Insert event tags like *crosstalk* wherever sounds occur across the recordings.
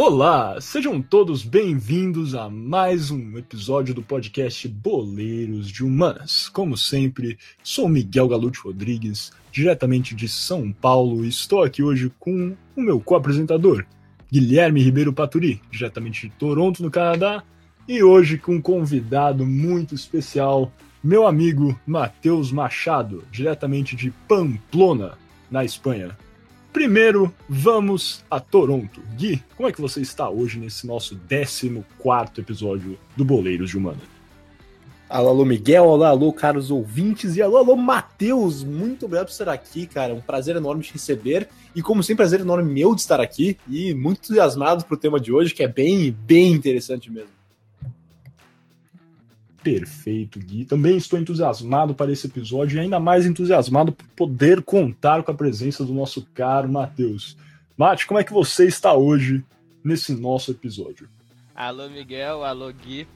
Olá, sejam todos bem-vindos a mais um episódio do podcast Boleiros de Humanas. Como sempre, sou Miguel Galute Rodrigues, diretamente de São Paulo, e estou aqui hoje com o meu co-apresentador, Guilherme Ribeiro Paturi, diretamente de Toronto, no Canadá, e hoje com um convidado muito especial, meu amigo Matheus Machado, diretamente de Pamplona, na Espanha. Primeiro, vamos a Toronto. Gui, como é que você está hoje nesse nosso 14 episódio do Boleiros de Humana? Alô, alô, Miguel, olá, alô, caros ouvintes, e alô, alô, Matheus, muito obrigado por estar aqui, cara, um prazer enorme te receber, e como sempre, prazer enorme meu de estar aqui, e muito entusiasmado pro tema de hoje, que é bem, bem interessante mesmo. Perfeito, Gui. Também estou entusiasmado para esse episódio e ainda mais entusiasmado por poder contar com a presença do nosso caro Matheus. Mate, como é que você está hoje nesse nosso episódio? Alô, Miguel. Alô, Gui.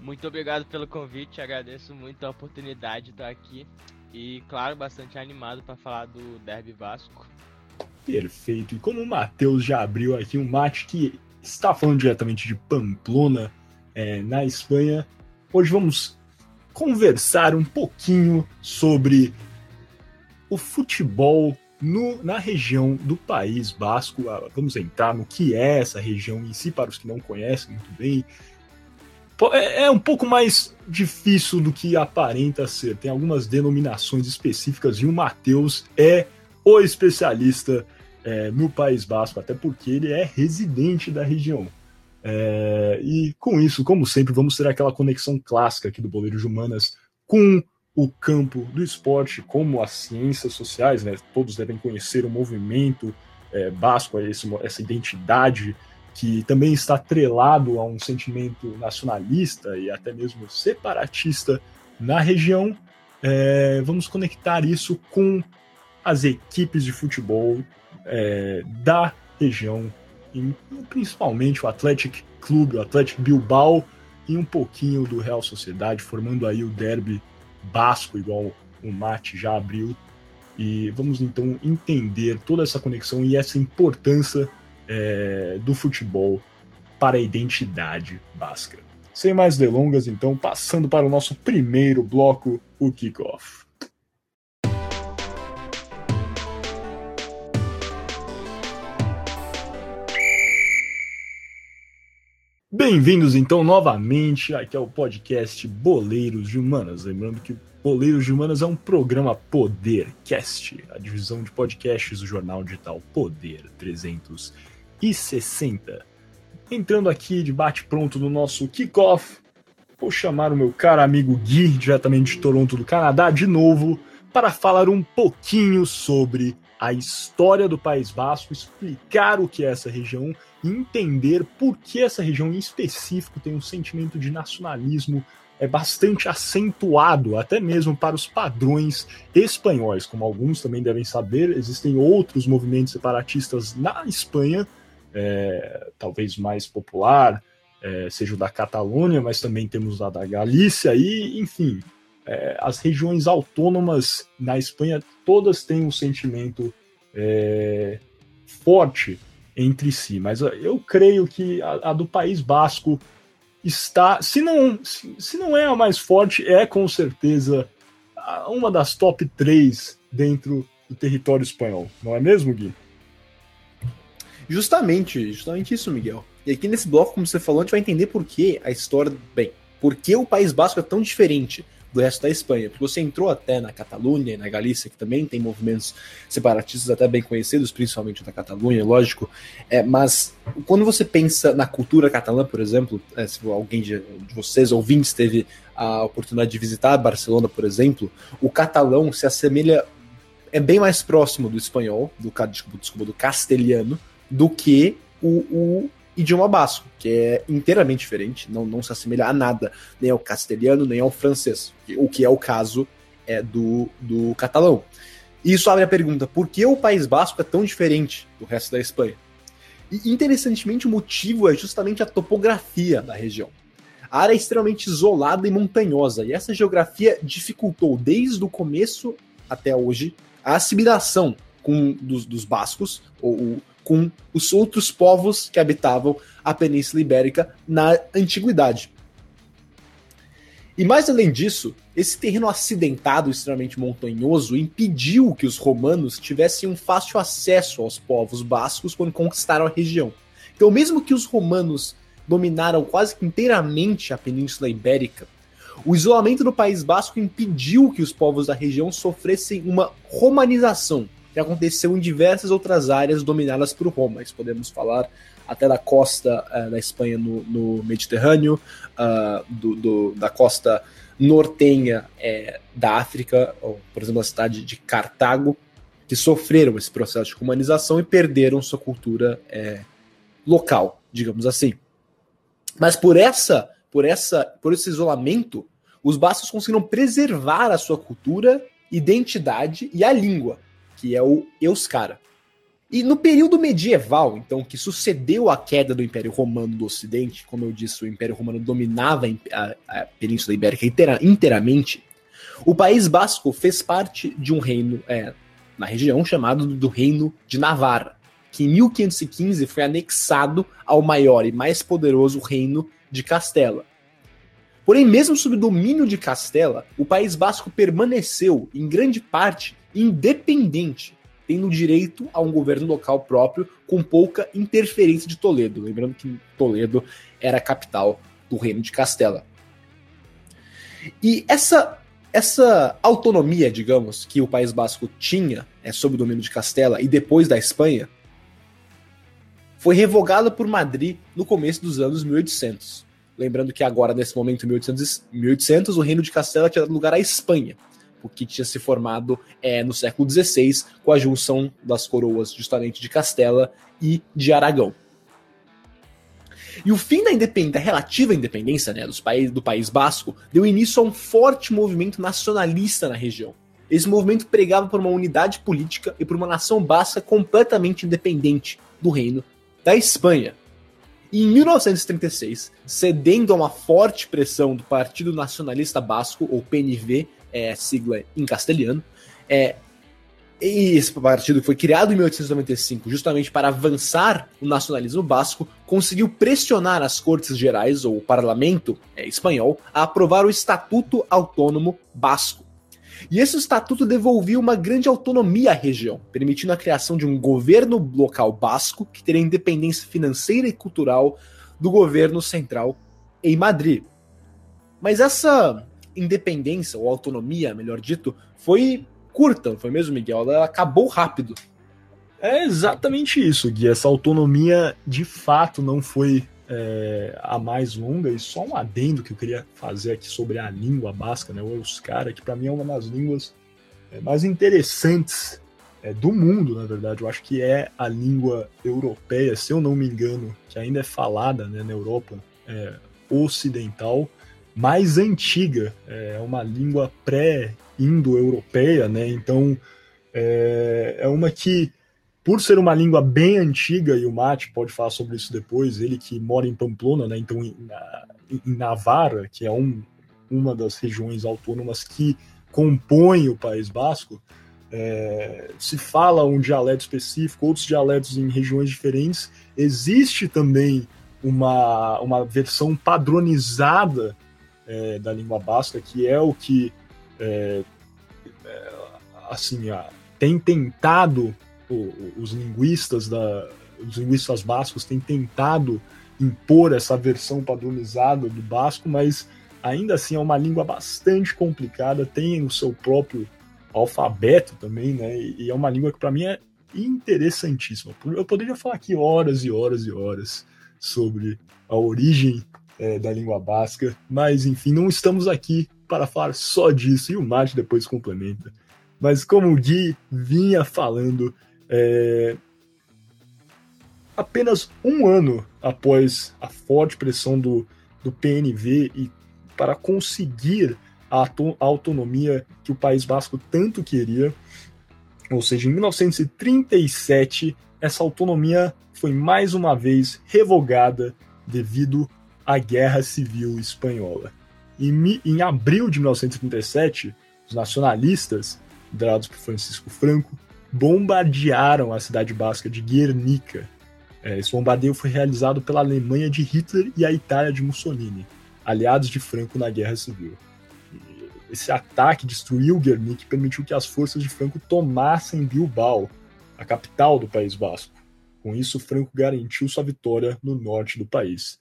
Muito obrigado pelo convite. Agradeço muito a oportunidade de estar aqui. E, claro, bastante animado para falar do Derby Vasco. Perfeito. E como o Matheus já abriu aqui um mate que está falando diretamente de Pamplona, é, na Espanha, Hoje vamos conversar um pouquinho sobre o futebol no, na região do País Basco. Ah, vamos entrar no que é essa região em si, para os que não conhecem muito bem. É, é um pouco mais difícil do que aparenta ser. Tem algumas denominações específicas e o Matheus é o especialista é, no País Basco, até porque ele é residente da região. É, e com isso, como sempre, vamos ter aquela conexão clássica aqui do Boleiro de Humanas com o campo do esporte, como as ciências sociais, né? Todos devem conhecer o movimento é, basco, esse, essa identidade que também está atrelado a um sentimento nacionalista e até mesmo separatista na região. É, vamos conectar isso com as equipes de futebol é, da região e principalmente o Athletic Clube, o Athletic Bilbao e um pouquinho do Real Sociedade, formando aí o derby basco, igual o Mate já abriu. E vamos então entender toda essa conexão e essa importância é, do futebol para a identidade basca. Sem mais delongas, então, passando para o nosso primeiro bloco, o kickoff. Bem-vindos então novamente aqui ao podcast Boleiros de Humanas. Lembrando que Boleiros de Humanas é um programa Podercast, a divisão de podcasts do jornal digital Poder 360. Entrando aqui de bate-pronto no nosso kickoff, vou chamar o meu caro amigo Gui, diretamente de Toronto, do Canadá, de novo, para falar um pouquinho sobre a história do País Basco, explicar o que é essa região entender por que essa região em específico tem um sentimento de nacionalismo é bastante acentuado, até mesmo para os padrões espanhóis. Como alguns também devem saber, existem outros movimentos separatistas na Espanha, é, talvez mais popular, é, seja o da Catalunha, mas também temos a da Galícia, e, enfim, é, as regiões autônomas na Espanha todas têm um sentimento é, forte entre si, mas eu creio que a, a, do País Basco está, se não, se, se não é a mais forte, é com certeza uma das top 3 dentro do território espanhol, não é mesmo, Gui? Justamente, justamente isso, Miguel. E aqui nesse bloco, como você falou, a gente vai entender por que a história. Bem, por que o País Basco é tão diferente do resto da Espanha. Porque você entrou até na Catalunha e na Galícia, que também tem movimentos separatistas até bem conhecidos, principalmente da Catalunha, lógico. É, mas quando você pensa na cultura catalã, por exemplo, é, se alguém de, de vocês, ouvintes, teve a oportunidade de visitar Barcelona, por exemplo, o catalão se assemelha é bem mais próximo do espanhol, do, desculpa, do castelhano, do que o, o, idioma basco, que é inteiramente diferente, não, não se assemelha a nada, nem ao castelhano, nem ao francês, o que é o caso é do, do catalão. E isso abre a pergunta: por que o País Basco é tão diferente do resto da Espanha? E interessantemente, o motivo é justamente a topografia da região. A área é extremamente isolada e montanhosa, e essa geografia dificultou desde o começo até hoje a assimilação com, dos, dos bascos, ou, com os outros povos que habitavam a Península Ibérica na antiguidade. E mais além disso, esse terreno acidentado, extremamente montanhoso, impediu que os romanos tivessem um fácil acesso aos povos bascos quando conquistaram a região. Então, mesmo que os romanos dominaram quase que inteiramente a Península Ibérica, o isolamento do País Basco impediu que os povos da região sofressem uma romanização, que aconteceu em diversas outras áreas dominadas por Roma. Isso podemos falar até da costa uh, da Espanha no, no Mediterrâneo, uh, do, do, da costa nortenha é, da África, ou, por exemplo, a cidade de Cartago, que sofreram esse processo de humanização e perderam sua cultura é, local, digamos assim. Mas por essa, por essa, por esse isolamento, os bascos conseguiram preservar a sua cultura, identidade e a língua, que é o euskara. E no período medieval, então, que sucedeu a queda do Império Romano do Ocidente, como eu disse, o Império Romano dominava a, a Península Ibérica inteira, inteiramente, o País Basco fez parte de um reino é, na região chamado do Reino de Navarra, que em 1515 foi anexado ao maior e mais poderoso reino de Castela. Porém, mesmo sob o domínio de Castela, o País Basco permaneceu, em grande parte, independente tendo direito a um governo local próprio com pouca interferência de Toledo. Lembrando que Toledo era a capital do reino de Castela. E essa, essa autonomia, digamos, que o País Basco tinha é, sob o domínio de Castela e depois da Espanha, foi revogada por Madrid no começo dos anos 1800. Lembrando que agora, nesse momento, 1800, 1800 o reino de Castela tinha dado lugar à Espanha que tinha se formado é, no século XVI, com a junção das coroas justamente de Castela e de Aragão. E o fim da independência, relativa independência né, dos países, do País Basco deu início a um forte movimento nacionalista na região. Esse movimento pregava por uma unidade política e por uma nação basca completamente independente do reino da Espanha. E em 1936, cedendo a uma forte pressão do Partido Nacionalista Basco, ou PNV, é, sigla em castelhano. É, e esse partido foi criado em 1895 justamente para avançar o nacionalismo basco, conseguiu pressionar as Cortes Gerais, ou o parlamento é, espanhol, a aprovar o Estatuto Autônomo Basco. E esse estatuto devolvia uma grande autonomia à região, permitindo a criação de um governo local basco que teria independência financeira e cultural do governo central em Madrid. Mas essa independência, ou autonomia, melhor dito, foi curta, foi mesmo, Miguel? Ela acabou rápido. É exatamente isso, Gui. Essa autonomia de fato não foi é, a mais longa. E só um adendo que eu queria fazer aqui sobre a língua basca, né, o Euskara, que para mim é uma das línguas é, mais interessantes é, do mundo, na verdade. Eu acho que é a língua europeia, se eu não me engano, que ainda é falada né, na Europa é, ocidental mais antiga, é uma língua pré-indo-europeia, né? Então é, é uma que, por ser uma língua bem antiga, e o Mate pode falar sobre isso depois, ele que mora em Pamplona, né? Então em, em Navarra, que é um, uma das regiões autônomas que compõe o País Basco, é, se fala um dialeto específico, outros dialetos em regiões diferentes. Existe também uma, uma versão padronizada é, da língua basca, que é o que é, é assim a, tem tentado o, os linguistas da os linguistas bascos têm tentado impor essa versão padronizada do basco, mas ainda assim é uma língua bastante complicada, tem o seu próprio alfabeto também, né? E é uma língua que para mim é interessantíssima. Eu poderia falar aqui horas e horas e horas sobre a origem é, da língua basca. Mas, enfim, não estamos aqui para falar só disso, e o Mate depois complementa. Mas, como o Gui vinha falando, é... apenas um ano após a forte pressão do, do PNV e para conseguir a autonomia que o País Basco tanto queria, ou seja, em 1937, essa autonomia foi mais uma vez revogada devido a Guerra Civil Espanhola. Em, em abril de 1937, os nacionalistas, liderados por Francisco Franco, bombardearam a cidade basca de Guernica. É, esse bombardeio foi realizado pela Alemanha de Hitler e a Itália de Mussolini, aliados de Franco na Guerra Civil. Esse ataque destruiu Guernica e permitiu que as forças de Franco tomassem Bilbao, a capital do País Basco. Com isso, Franco garantiu sua vitória no norte do país.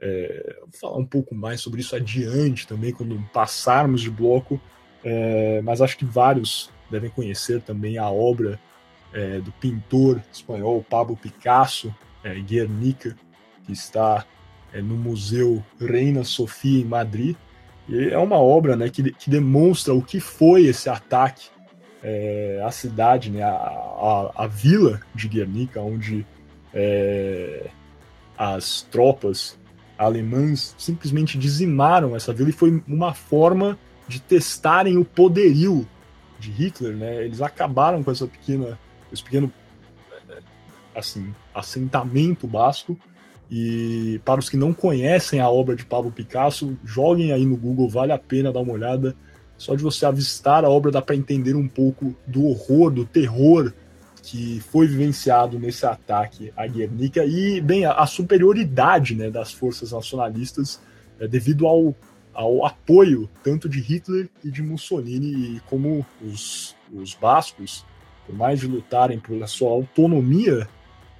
É, vou falar um pouco mais sobre isso adiante também, quando passarmos de bloco, é, mas acho que vários devem conhecer também a obra é, do pintor espanhol Pablo Picasso, é, Guernica, que está é, no Museu Reina Sofia, em Madrid. E é uma obra né, que, que demonstra o que foi esse ataque é, à cidade, né, à, à, à, vila de Guernica, onde as tropas alemãs simplesmente dizimaram essa vila e foi uma forma de testarem o poderio de Hitler, né? Eles acabaram com essa pequena, esse pequeno assim assentamento basco e para os que não conhecem a obra de Pablo Picasso, joguem aí no Google, vale a pena dar uma olhada. Só de você avistar a obra dá para entender um pouco do horror, do terror que foi vivenciado nesse ataque à Guernica e, bem, a, superioridade né, das forças nacionalistas é, devido ao, ao apoio tanto de Hitler e de Mussolini, e como os, os bascos, por mais de lutarem pela sua autonomia,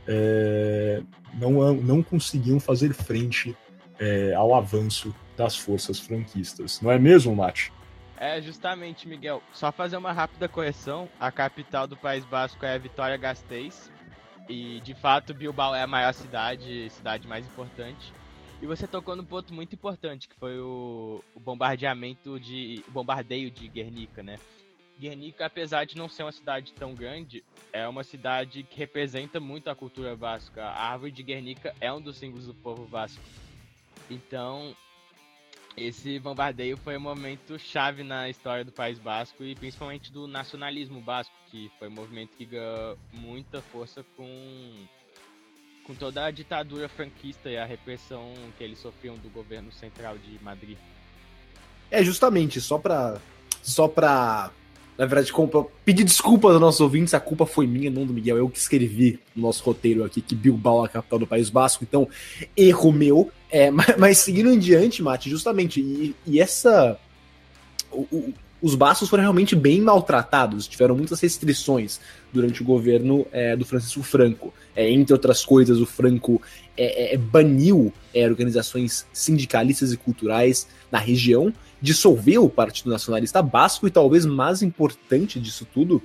é, não, não conseguiam fazer frente é, ao avanço das forças franquistas. Não é mesmo, Mate? É, justamente, Miguel. Só fazer uma rápida correção. A capital do País Basco é Vitória Gasteiz. E, de fato, Bilbao é a maior cidade, cidade mais importante. E você tocou num ponto muito importante, que foi o, o bombardeamento de... O bombardeio de Guernica, né? Guernica, apesar de não ser uma cidade tão grande, é uma cidade que representa muito a cultura vasca. A árvore de Guernica é um dos símbolos do povo vasco. Então, esse bombardeio foi um momento chave na história do País Basco e principalmente do nacionalismo basco, que foi um movimento que ganhou muita força com, com toda a ditadura franquista e a repressão que eles sofriam do governo central de Madrid. É, justamente, só para só pra na verdade, pedir desculpas aos nossos ouvintes, a culpa foi minha, não do Miguel. Eu que escrevi no nosso roteiro aqui que Bilbao é a capital do País Basco, então erro meu. É, *laughs* mas, mas seguindo em diante, Mate, justamente, e, e essa. O, o, os bascos foram realmente bem maltratados, tiveram muitas restrições durante o governo é, do Francisco Franco. É, entre outras coisas, o Franco é, é, baniu é, organizações sindicalistas e culturais na região dissolveu o Partido Nacionalista Basco e talvez mais importante disso tudo,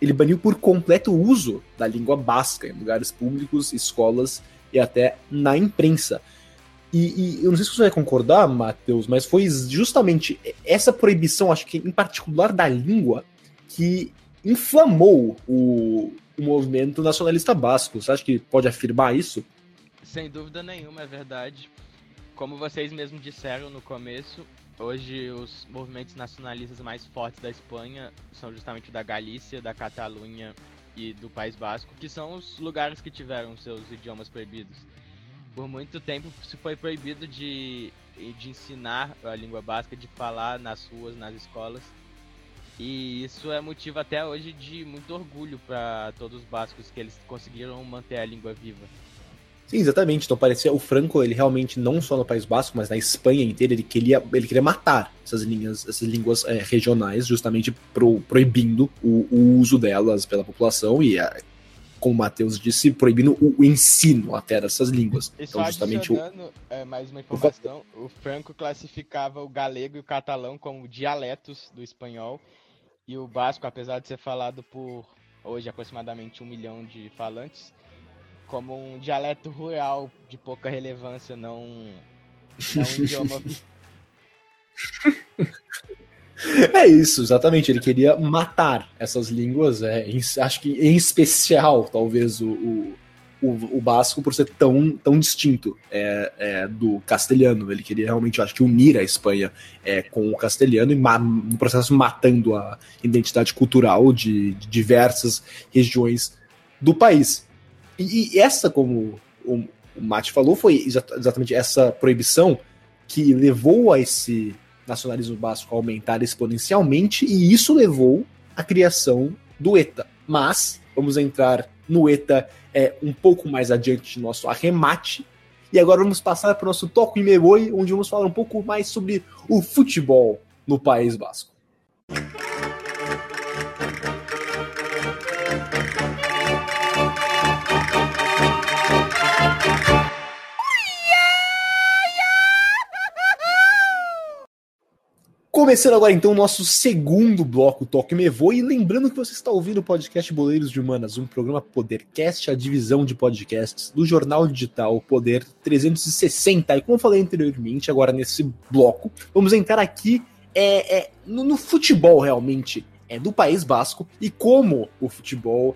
ele baniu por completo o uso da língua basca em lugares públicos, escolas e até na imprensa. E, e eu não sei se você vai concordar, Matheus, mas foi justamente essa proibição, acho que em particular da língua, que inflamou o, o movimento nacionalista basco. Você acha que pode afirmar isso? Sem dúvida nenhuma, é verdade. Como vocês mesmos disseram no começo, Hoje, os movimentos nacionalistas mais fortes da Espanha são justamente o da Galícia, da Catalunha e do País Basco, que são os lugares que tiveram seus idiomas proibidos. Por muito tempo se foi proibido de, de ensinar a língua basca, de falar nas ruas, nas escolas. E isso é motivo até hoje de muito orgulho para todos os bascos que eles conseguiram manter a língua viva. Sim, exatamente. Então parecia o Franco, ele realmente não só no País Basco, mas na Espanha inteira, ele queria, ele queria matar essas linhas, essas línguas é, regionais, justamente pro, proibindo o, o, uso delas pela população e é, como o Matheus disse, proibindo o, ensino até dessas línguas. E então, justamente o... é, mais uma informação, o Franco classificava o galego e o catalão como dialetos do espanhol e o basco, apesar de ser falado por hoje aproximadamente um milhão de falantes, como um dialeto rural de pouca relevância, não, não um *laughs* idioma. *laughs* *laughs* É isso, exatamente. Ele queria matar essas línguas. É, em, acho que em especial, talvez, o, o, o, o basco, por ser tão, tão distinto é, é, do castelhano. Ele queria realmente, acho que, unir a Espanha é, com o castelhano e no processo matando a identidade cultural de, de diversas regiões do país. E, e essa, como o, o Mate falou, foi exatamente essa proibição que levou a esse nacionalismo basco aumentar exponencialmente, e isso levou à criação do ETA. Mas vamos entrar no ETA é, um pouco mais adiante de nosso arremate. E agora vamos passar para o nosso Toco e Meboi, onde vamos falar um pouco mais sobre o futebol no País Basco. Começando agora então o nosso segundo bloco Toque Me Voe, e lembrando que você está ouvindo o podcast Boleiros de Humanas, um programa Podercast, a divisão de podcasts do jornal digital Poder 360. E como eu falei anteriormente, agora nesse bloco, vamos entrar aqui é, é no, no, futebol realmente é do País Basco e como o futebol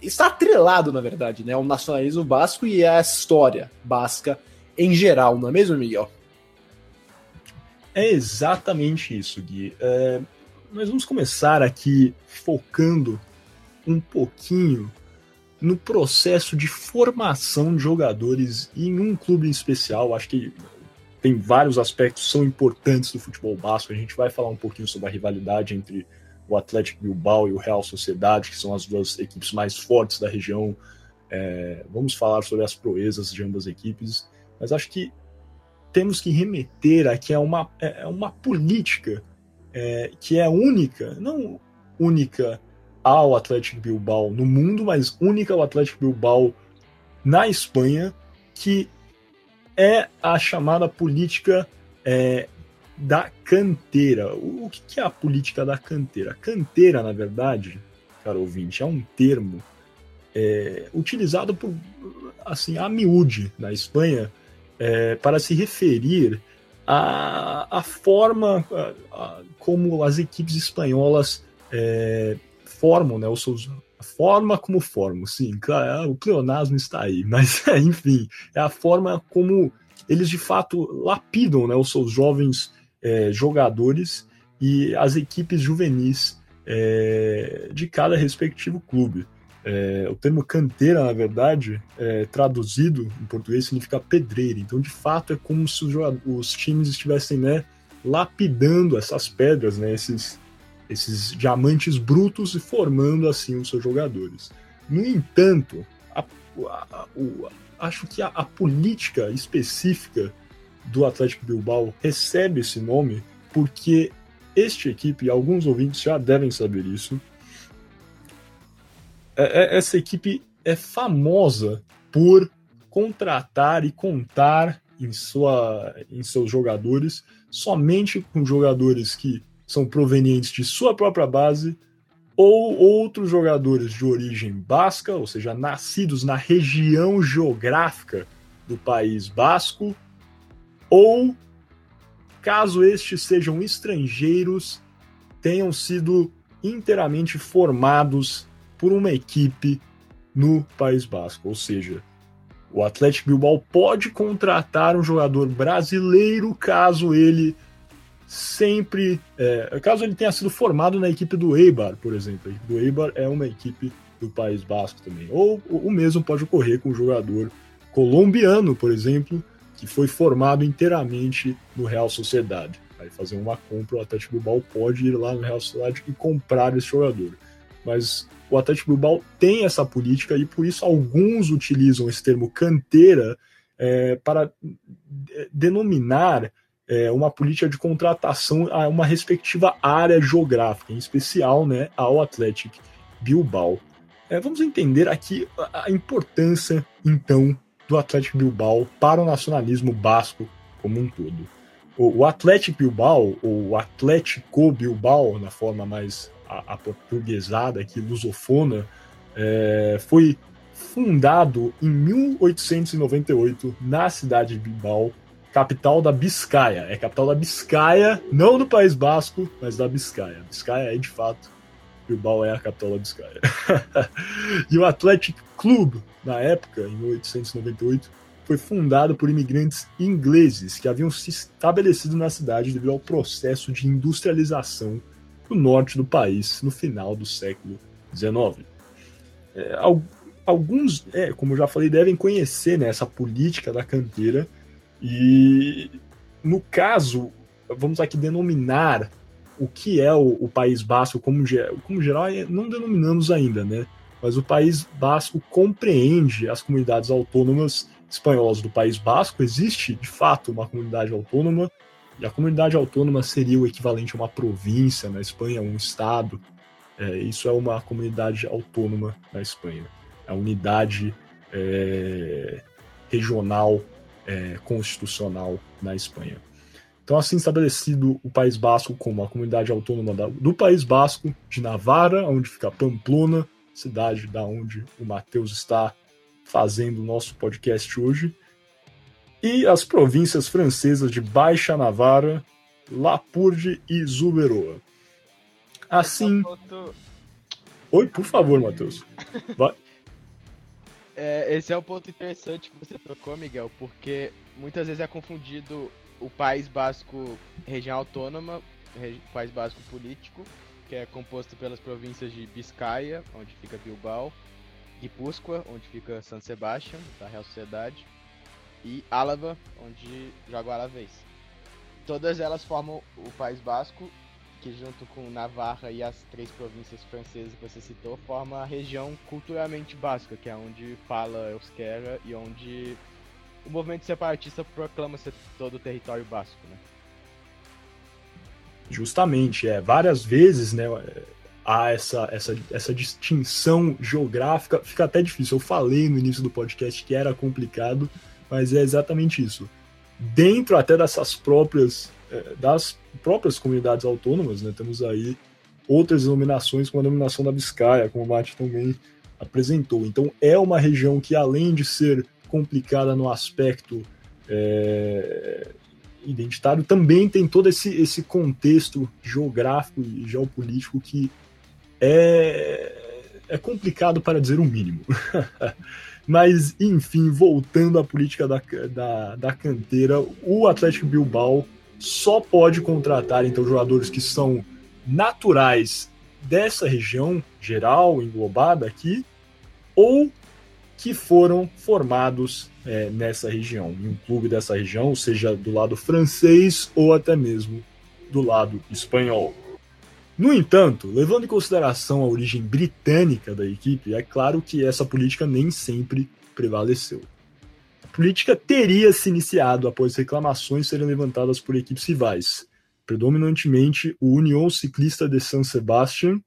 está atrelado, na verdade, né, ao nacionalismo basco e à história basca em geral, não é mesmo, Miguel? É exatamente isso, Gui. É, nós vamos começar aqui focando um pouquinho no processo de formação de jogadores em um clube em especial. Acho que tem vários aspectos que são importantes do futebol basco. A gente vai falar um pouquinho sobre a rivalidade entre o Atlético Bilbao e o Real Sociedade, que são as duas equipes mais fortes da região. É, vamos falar sobre as proezas de ambas equipes, mas acho que temos que remeter aqui a uma, é, uma política é, que é única, não única ao Atlético Bilbao no mundo, mas única ao Atlético Bilbao na Espanha, que é a chamada política é, da canteira. O, o que é a política da canteira? Canteira, na verdade, caro ouvinte, é um termo é, utilizado por assim a miúde na Espanha é, para se referir à, à forma como as equipes espanholas é, formam, né, os seus, a forma como formam, sim, claro, é, o pleonasmo está aí, *laughs* mas enfim, é a forma como eles de fato lapidam né, os seus jovens é, jogadores e as equipes juvenis é, de cada respectivo clube. É, o termo canteira, na verdade, é, traduzido em português, significa pedreira. Então, de fato, é como se os, os times estivessem né, lapidando essas pedras, né, esses, esses diamantes brutos e formando assim os seus jogadores. No entanto, a, a, a, acho que a, política específica do Atlético Bilbao recebe esse nome porque este equipe, alguns ouvintes já devem saber isso, essa equipe é famosa por contratar e contar em, sua, em seus jogadores somente com jogadores que são provenientes de sua própria base ou outros jogadores de origem basca, ou seja, nascidos na região geográfica do país basco, ou caso estes sejam estrangeiros, tenham sido inteiramente formados por uma equipe no País Basco. Ou seja, o Atlético Bilbao pode contratar um jogador brasileiro caso ele sempre. É, caso ele tenha sido formado na equipe do Eibar, por exemplo. A equipe do Eibar é uma equipe do País Basco também. Ou o mesmo pode ocorrer com um jogador colombiano, por exemplo, que foi formado inteiramente no Real Sociedade. Aí fazer uma compra, o Atlético Bilbao pode ir lá no Real Sociedade e comprar esse jogador. Mas o Atlético Bilbao tem essa política e por isso alguns utilizam esse termo canteira é, para denominar é, uma política de contratação a uma respectiva área geográfica, em especial né, ao Atlético Bilbao. É, vamos entender aqui a importância, então, do Atlético Bilbao para o nacionalismo basco como um todo. O, o Atlético Bilbao, ou Atlético Bilbao, na forma mais a, a portuguesada aqui, lusofona, é, foi fundado em 1898 na cidade de Bilbao, capital da Biscaia. É capital da Biscaia, não do País Basco, mas da Biscaia. Biscaia é de fato, Bilbao é a capital da Biscaia. *laughs* e o Athletic Club, na época, em 1898, foi fundado por imigrantes ingleses que haviam se estabelecido na cidade devido ao processo de industrialização no norte do país no final do século XIX. É, alguns, é, como eu já falei, devem conhecer né, essa política da canteira e, no caso, vamos aqui denominar o que é o, o País Basco como, como geral, é, não denominamos ainda, né? Mas o País Basco compreende as comunidades autônomas espanholas do País Basco. Existe, de fato, uma comunidade autônoma, e a comunidade autônoma seria o equivalente a uma província na Espanha, um estado. É, isso é uma comunidade autônoma na Espanha. A unidade é, regional é, constitucional na Espanha. Então, assim estabelecido o País Basco como a comunidade autônoma do País Basco, de Navarra, onde fica Pamplona, cidade da onde o Matheus está fazendo o nosso podcast hoje, e as províncias francesas de Baixa Navarra, Lapurde e Zuberoa. Assim. Oi, por favor, Matheus. *laughs* Vai. É, esse é um ponto interessante que você tocou, Miguel, porque muitas vezes é confundido o País Basco região autônoma, País Basco político, que é composto pelas províncias de Biscaia, onde fica Bilbao, Guipúzcoa, onde fica San Sebastián, da Real Sociedade, e Álava, onde joga o Alavés. Todas elas formam o País Basco que junto com Navarra e as três províncias francesas que você citou, forma a região culturalmente basca, que é onde fala euskera e onde o movimento separatista proclama ser todo o território basco, né? Justamente, é. Várias vezes, né, há essa, essa, essa distinção geográfica, fica até difícil. Eu falei no início do podcast que era complicado, mas é exatamente isso. Dentro até dessas próprias é, das próprias comunidades autônomas, né? Temos aí outras denominações, como a denominação da Biscaia, como o Mate também apresentou. Então é uma região que, além de ser complicada no aspecto é, identitário, também tem todo esse, esse contexto geográfico e geopolítico que é, é complicado para dizer o mínimo. *laughs* Mas, enfim, voltando à política da, da, da canteira, o Atlético Bilbao só pode contratar então jogadores que são naturais dessa região geral englobada aqui ou que foram formados é, nessa região, em um clube dessa região, seja do lado francês ou até mesmo do lado espanhol. No entanto, levando em consideração a origem britânica da equipe, é claro que essa política nem sempre prevaleceu. Política teria se iniciado após reclamações serem levantadas por equipes rivais, predominantemente o União Ciclista de San Sebastián,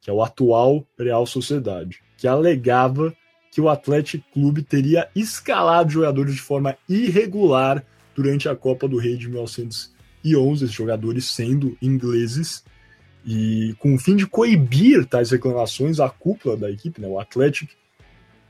que é o atual Real Sociedade, que alegava que o Atlético Clube teria escalado jogadores de forma irregular durante a Copa do Rei de 1911, esses jogadores sendo ingleses, e com o fim de coibir tais reclamações, a cúpula da equipe, né, o Atlético,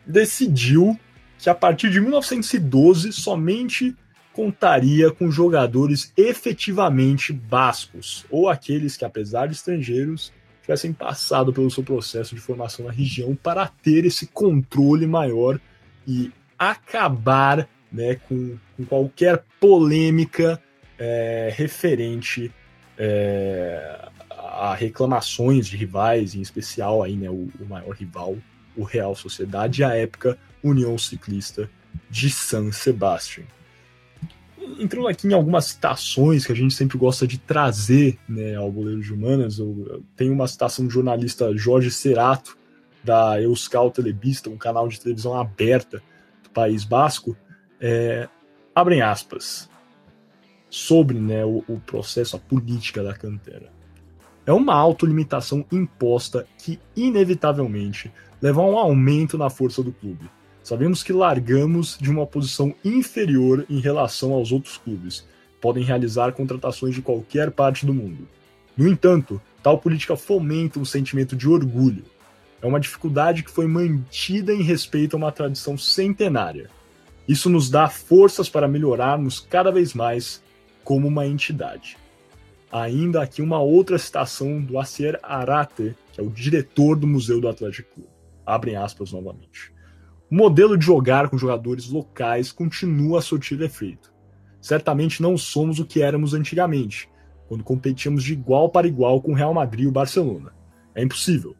decidiu que a partir de 1912 somente contaria com jogadores efetivamente bascos, ou aqueles que, apesar de estrangeiros, tivessem passado pelo seu processo de formação na região para ter esse controle maior e acabar né, com, com qualquer polêmica é, referente é, a reclamações de rivais, em especial aí, né, o, o maior rival, o Real Sociedade, e à época União Ciclista de San Sebastián. Entrando aqui em algumas citações que a gente sempre gosta de trazer né, ao Boleiro de Humanas, eu, tenho uma citação do jornalista Jorge Cerato, da Euskal Telebista, um canal de televisão aberta do País Basco, é, abrem aspas, sobre né, o, o processo, a política da cantera. É uma autolimitação imposta que, inevitavelmente, leva a um aumento na força do clube Sabemos que largamos de uma posição inferior em relação aos outros clubes. Podem realizar contratações de qualquer parte do mundo. No entanto, tal política fomenta um sentimento de orgulho. É uma dificuldade que foi mantida em respeito a uma tradição centenária. Isso nos dá forças para melhorarmos cada vez mais como uma entidade. Ainda aqui uma outra citação do Acier Arate, que é o diretor do Museu do Atlético Clube. Abrem aspas novamente. O modelo de jogar com jogadores locais continua a surtir efeito. Certamente não somos o que éramos antigamente, quando competíamos de igual para igual com o Real Madrid e o Barcelona. É impossível.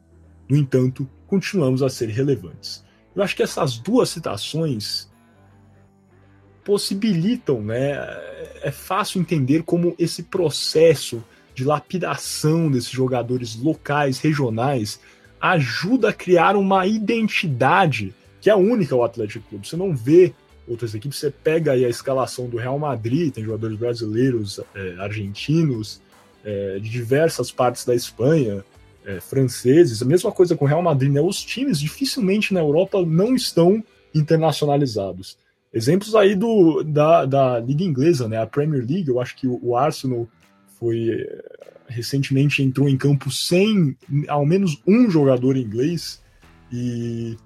No entanto, continuamos a ser relevantes. Eu acho que essas duas citações possibilitam, né? É fácil entender como esse processo lapidação desses jogadores locais, regionais, ajuda a criar uma identidade que é única ao Atlético Clube. Você não vê outras equipes, você pega aí a escalação do Real Madrid, tem jogadores brasileiros, é, argentinos, é, de diversas partes da Espanha, é, franceses, a mesma coisa com o Real Madrid, né? Os times dificilmente na Europa não estão internacionalizados. Exemplos aí do, da, da Liga Inglesa, né? A Premier League, eu acho que o, o Arsenal foi é, recentemente entrou em campo sem ao menos um jogador inglês e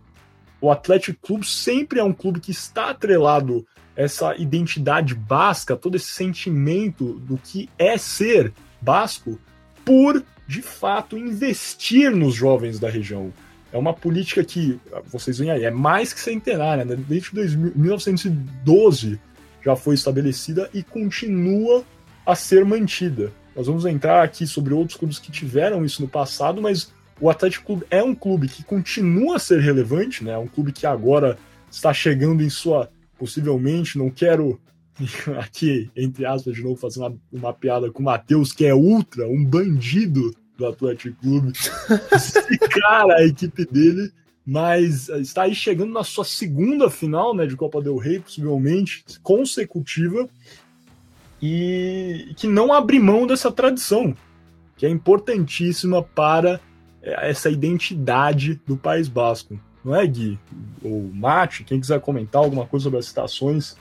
o Atlético Clube sempre é um clube que está atrelado essa identidade basca, todo esse sentimento do que é ser basco, por de fato investir nos jovens da região. É uma política que, vocês veem aí, é mais que centenária, né? desde 2000, 1912 já foi estabelecida e continua a ser mantida. Nós vamos entrar aqui sobre outros clubes que tiveram isso no passado, mas o Atlético Clube é um clube que continua a ser relevante, né? É um clube que agora está chegando em sua, possivelmente, não quero *laughs* aqui, entre aspas, de novo, fazer uma, uma piada com o Matheus, que é ultra, um bandido do Atlético Clube. *laughs* Cara, a equipe dele, mas está aí chegando na sua segunda final né, de Copa del Rei, possivelmente, consecutiva, e que não abre mão dessa tradição, que é importantíssima para é, essa identidade do País Basco. Não é, Gui? Ou Mate, quem quiser comentar alguma coisa sobre as citações.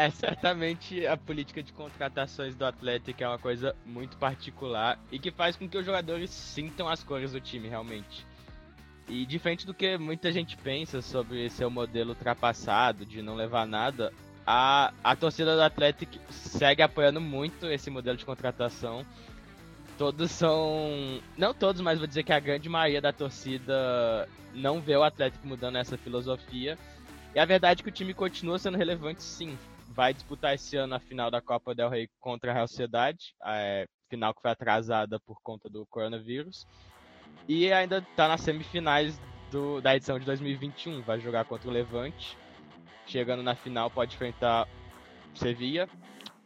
É certamente a política de contratações do Atlético é uma coisa muito particular e que faz com que os jogadores sintam as cores do time realmente. E diferente do que muita gente pensa sobre seu modelo ultrapassado, de não levar nada, a, a torcida do Atlético segue apoiando muito esse modelo de contratação todos são. Não todos, mas vou dizer que a grande maioria da torcida não vê o Atlético mudando essa filosofia. E a verdade é que o time continua sendo relevante, sim. Vai disputar esse ano a final da Copa del Rey contra a Real Sociedade, é, final que foi atrasada por conta do coronavírus. E ainda está nas semifinais do, da edição de 2021. Vai jogar contra o Levante. Chegando na final, pode enfrentar Sevilla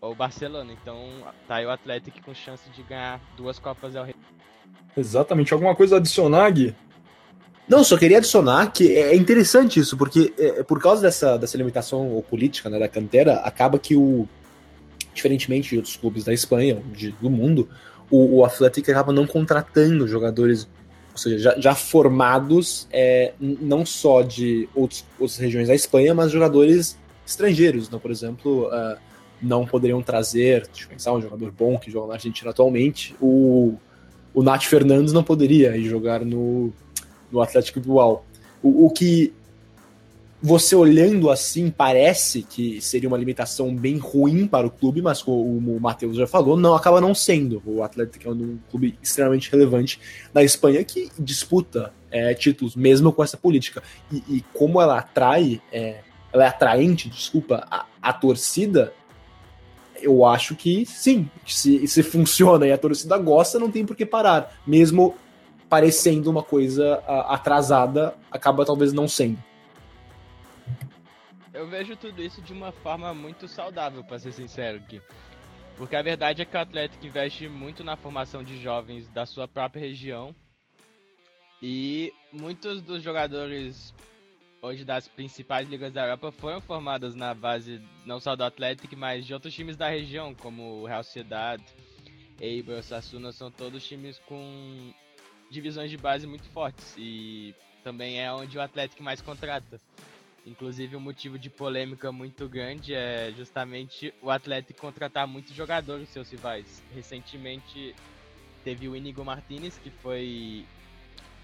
o Barcelona. Então tá aí o Atlético com chance de ganhar duas Copas del Rey. Exatamente. Alguma coisa a adicionar, Gui? Não, só queria adicionar que é interessante isso, porque é, é, por causa dessa, dessa limitação política né, da cantera, acaba que o. Diferentemente de outros clubes da Espanha, de, do mundo, o, o Atlético acaba não contratando jogadores, ou seja, já, já formados, é, não só de outros, outras regiões da Espanha, mas jogadores estrangeiros. Então, por exemplo, uh, não poderiam trazer, deixa eu pensar, um jogador bom que joga na Argentina atualmente, o, o Nath Fernandes não poderia ir jogar no, no Atlético Bilbao. O, o que você olhando assim parece que seria uma limitação bem ruim para o clube, mas como o Matheus já falou, não acaba não sendo. O Atlético é um clube extremamente relevante na Espanha que disputa é, títulos mesmo com essa política. E, e como ela atrai, é, ela é atraente, desculpa, a, a torcida, eu acho que sim. Se, se funciona e a torcida gosta, não tem por que parar. Mesmo parecendo uma coisa atrasada, acaba talvez não sendo. Eu vejo tudo isso de uma forma muito saudável, para ser sincero aqui. Porque a verdade é que o Atlético investe muito na formação de jovens da sua própria região. E muitos dos jogadores hoje das principais ligas da Europa foram formadas na base não só do Atlético, mas de outros times da região, como o Real Sociedad, Eibar, Sassuna, são todos times com divisões de base muito fortes e também é onde o Atlético mais contrata. Inclusive, um motivo de polêmica muito grande é justamente o Atlético contratar muitos jogadores seus rivais. Recentemente teve o Inigo Martinez, que foi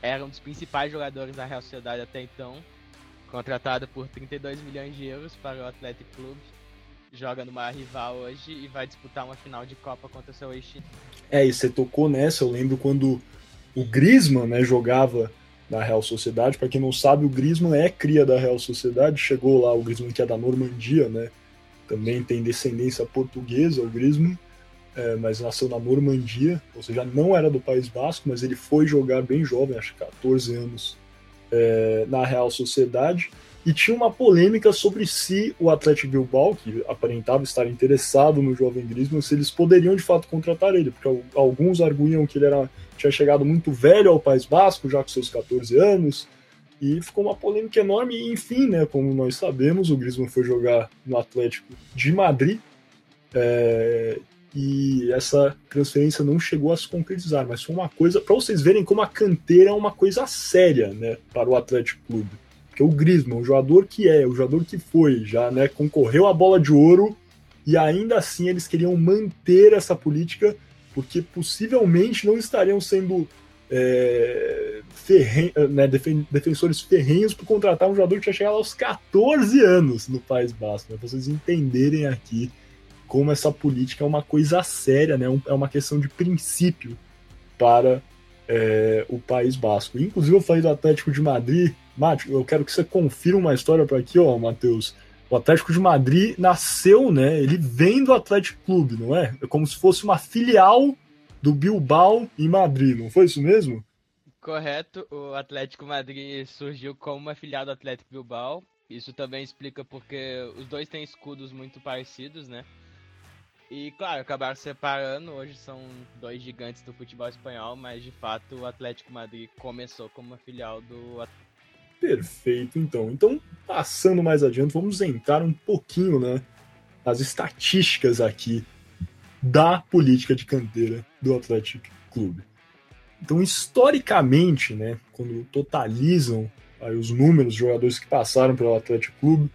era um dos principais jogadores da Real Sociedade até então, contratado por 32 milhões de euros para o Athletic Clube. Joga numa rival hoje e vai disputar uma final de Copa contra o seu ex É, e você tocou nessa, eu lembro quando o Griezmann né, jogava na Real Sociedade. Para quem não sabe, o Griezmann é cria da Real Sociedade. Chegou lá o Griezmann que é da Normandia, né? Também tem descendência portuguesa, o Griezmann, é, mas nasceu na Normandia, ou seja, não era do País Basco, mas ele foi jogar bem jovem, acho que 14 anos, é, na Real Sociedade. E tinha uma polêmica sobre se o Atlético Bilbao, que aparentava estar interessado no jovem Griezmann, se eles poderiam de fato contratar ele, porque alguns arguiam que ele era, tinha chegado muito velho ao País Basco, já com seus 14 anos, e ficou uma polêmica enorme, e enfim, né, como nós sabemos, o Griezmann foi jogar no Atlético de Madrid, é, e essa transferência não chegou a se concretizar, mas foi uma coisa, para vocês verem como a canteira é uma coisa séria, né, para o Atlético Clube é o Griezmann, o jogador que é, o jogador que foi, já né, concorreu à bola de ouro e ainda assim eles queriam manter essa política porque possivelmente não estariam sendo é, ferren né, defen defensores ferrenhos por contratar um jogador que tinha chegado aos 14 anos no País Basco, né, para vocês entenderem aqui como essa política é uma coisa séria, né, é uma questão de princípio para é, o País Basco. Inclusive eu falei do Atlético de Madrid, Mate, eu quero que você confira uma história para aqui, ó, Matheus. O Atlético de Madrid nasceu, né? Ele vem do Atlético Clube, não é? É como se fosse uma filial do Bilbao em Madrid, não foi isso mesmo? Correto, o Atlético Madrid surgiu como uma filial do Atlético Bilbao. Isso também explica porque os dois têm escudos muito parecidos, né? E claro, acabaram separando, hoje são dois gigantes do futebol espanhol, mas de fato o Atlético Madrid começou como filial do Perfeito, então. Então, passando mais adiante, vamos entrar um pouquinho, né, nas estatísticas aqui da política de canteira do Atlético Clube. Então, historicamente, né, quando totalizam aí, os números de jogadores que passaram pelo Atlético Clube,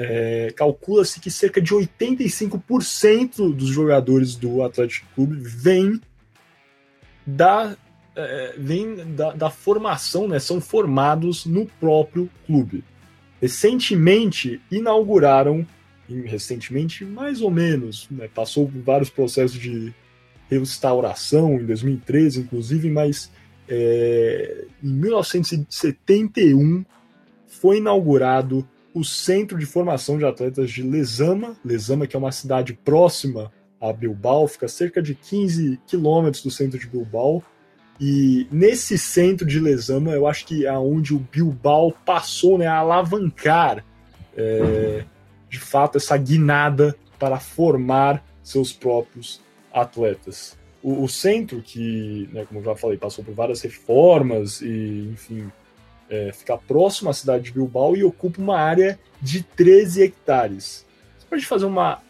é, calcula-se que cerca de 85% dos jogadores do Atlético Clube vêm da é, vem da, da, formação, né? São formados no próprio clube. Recentemente inauguraram, recentemente mais ou menos, né, passou por vários processos de restauração em 2013, inclusive, mas é, em 1971 foi inaugurado o Centro de Formação de Atletas de Lezama, Lezama que é uma cidade próxima a Bilbao, fica a cerca de 15 quilômetros do centro de Bilbao, e nesse centro de Lesama, eu acho que é onde o Bilbao passou né, a alavancar, é, de fato, essa guinada para formar seus próprios atletas. O, o centro, que, né, como já falei, passou por várias reformas e, enfim, é, fica próximo à cidade de Bilbao e ocupa uma área de 13 hectares. Você pode fazer uma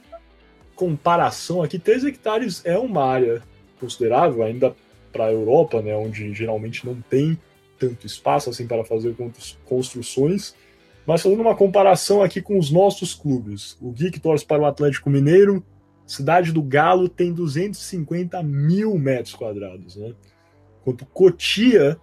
comparação aqui: 13 hectares é uma área considerável, ainda para a Europa, né, onde geralmente não tem tanto espaço assim para fazer construções. Mas fazendo uma comparação aqui com os nossos clubes, o que torce para o Atlético Mineiro, Cidade do Galo tem 250 mil metros quadrados, né? Enquanto Cotia,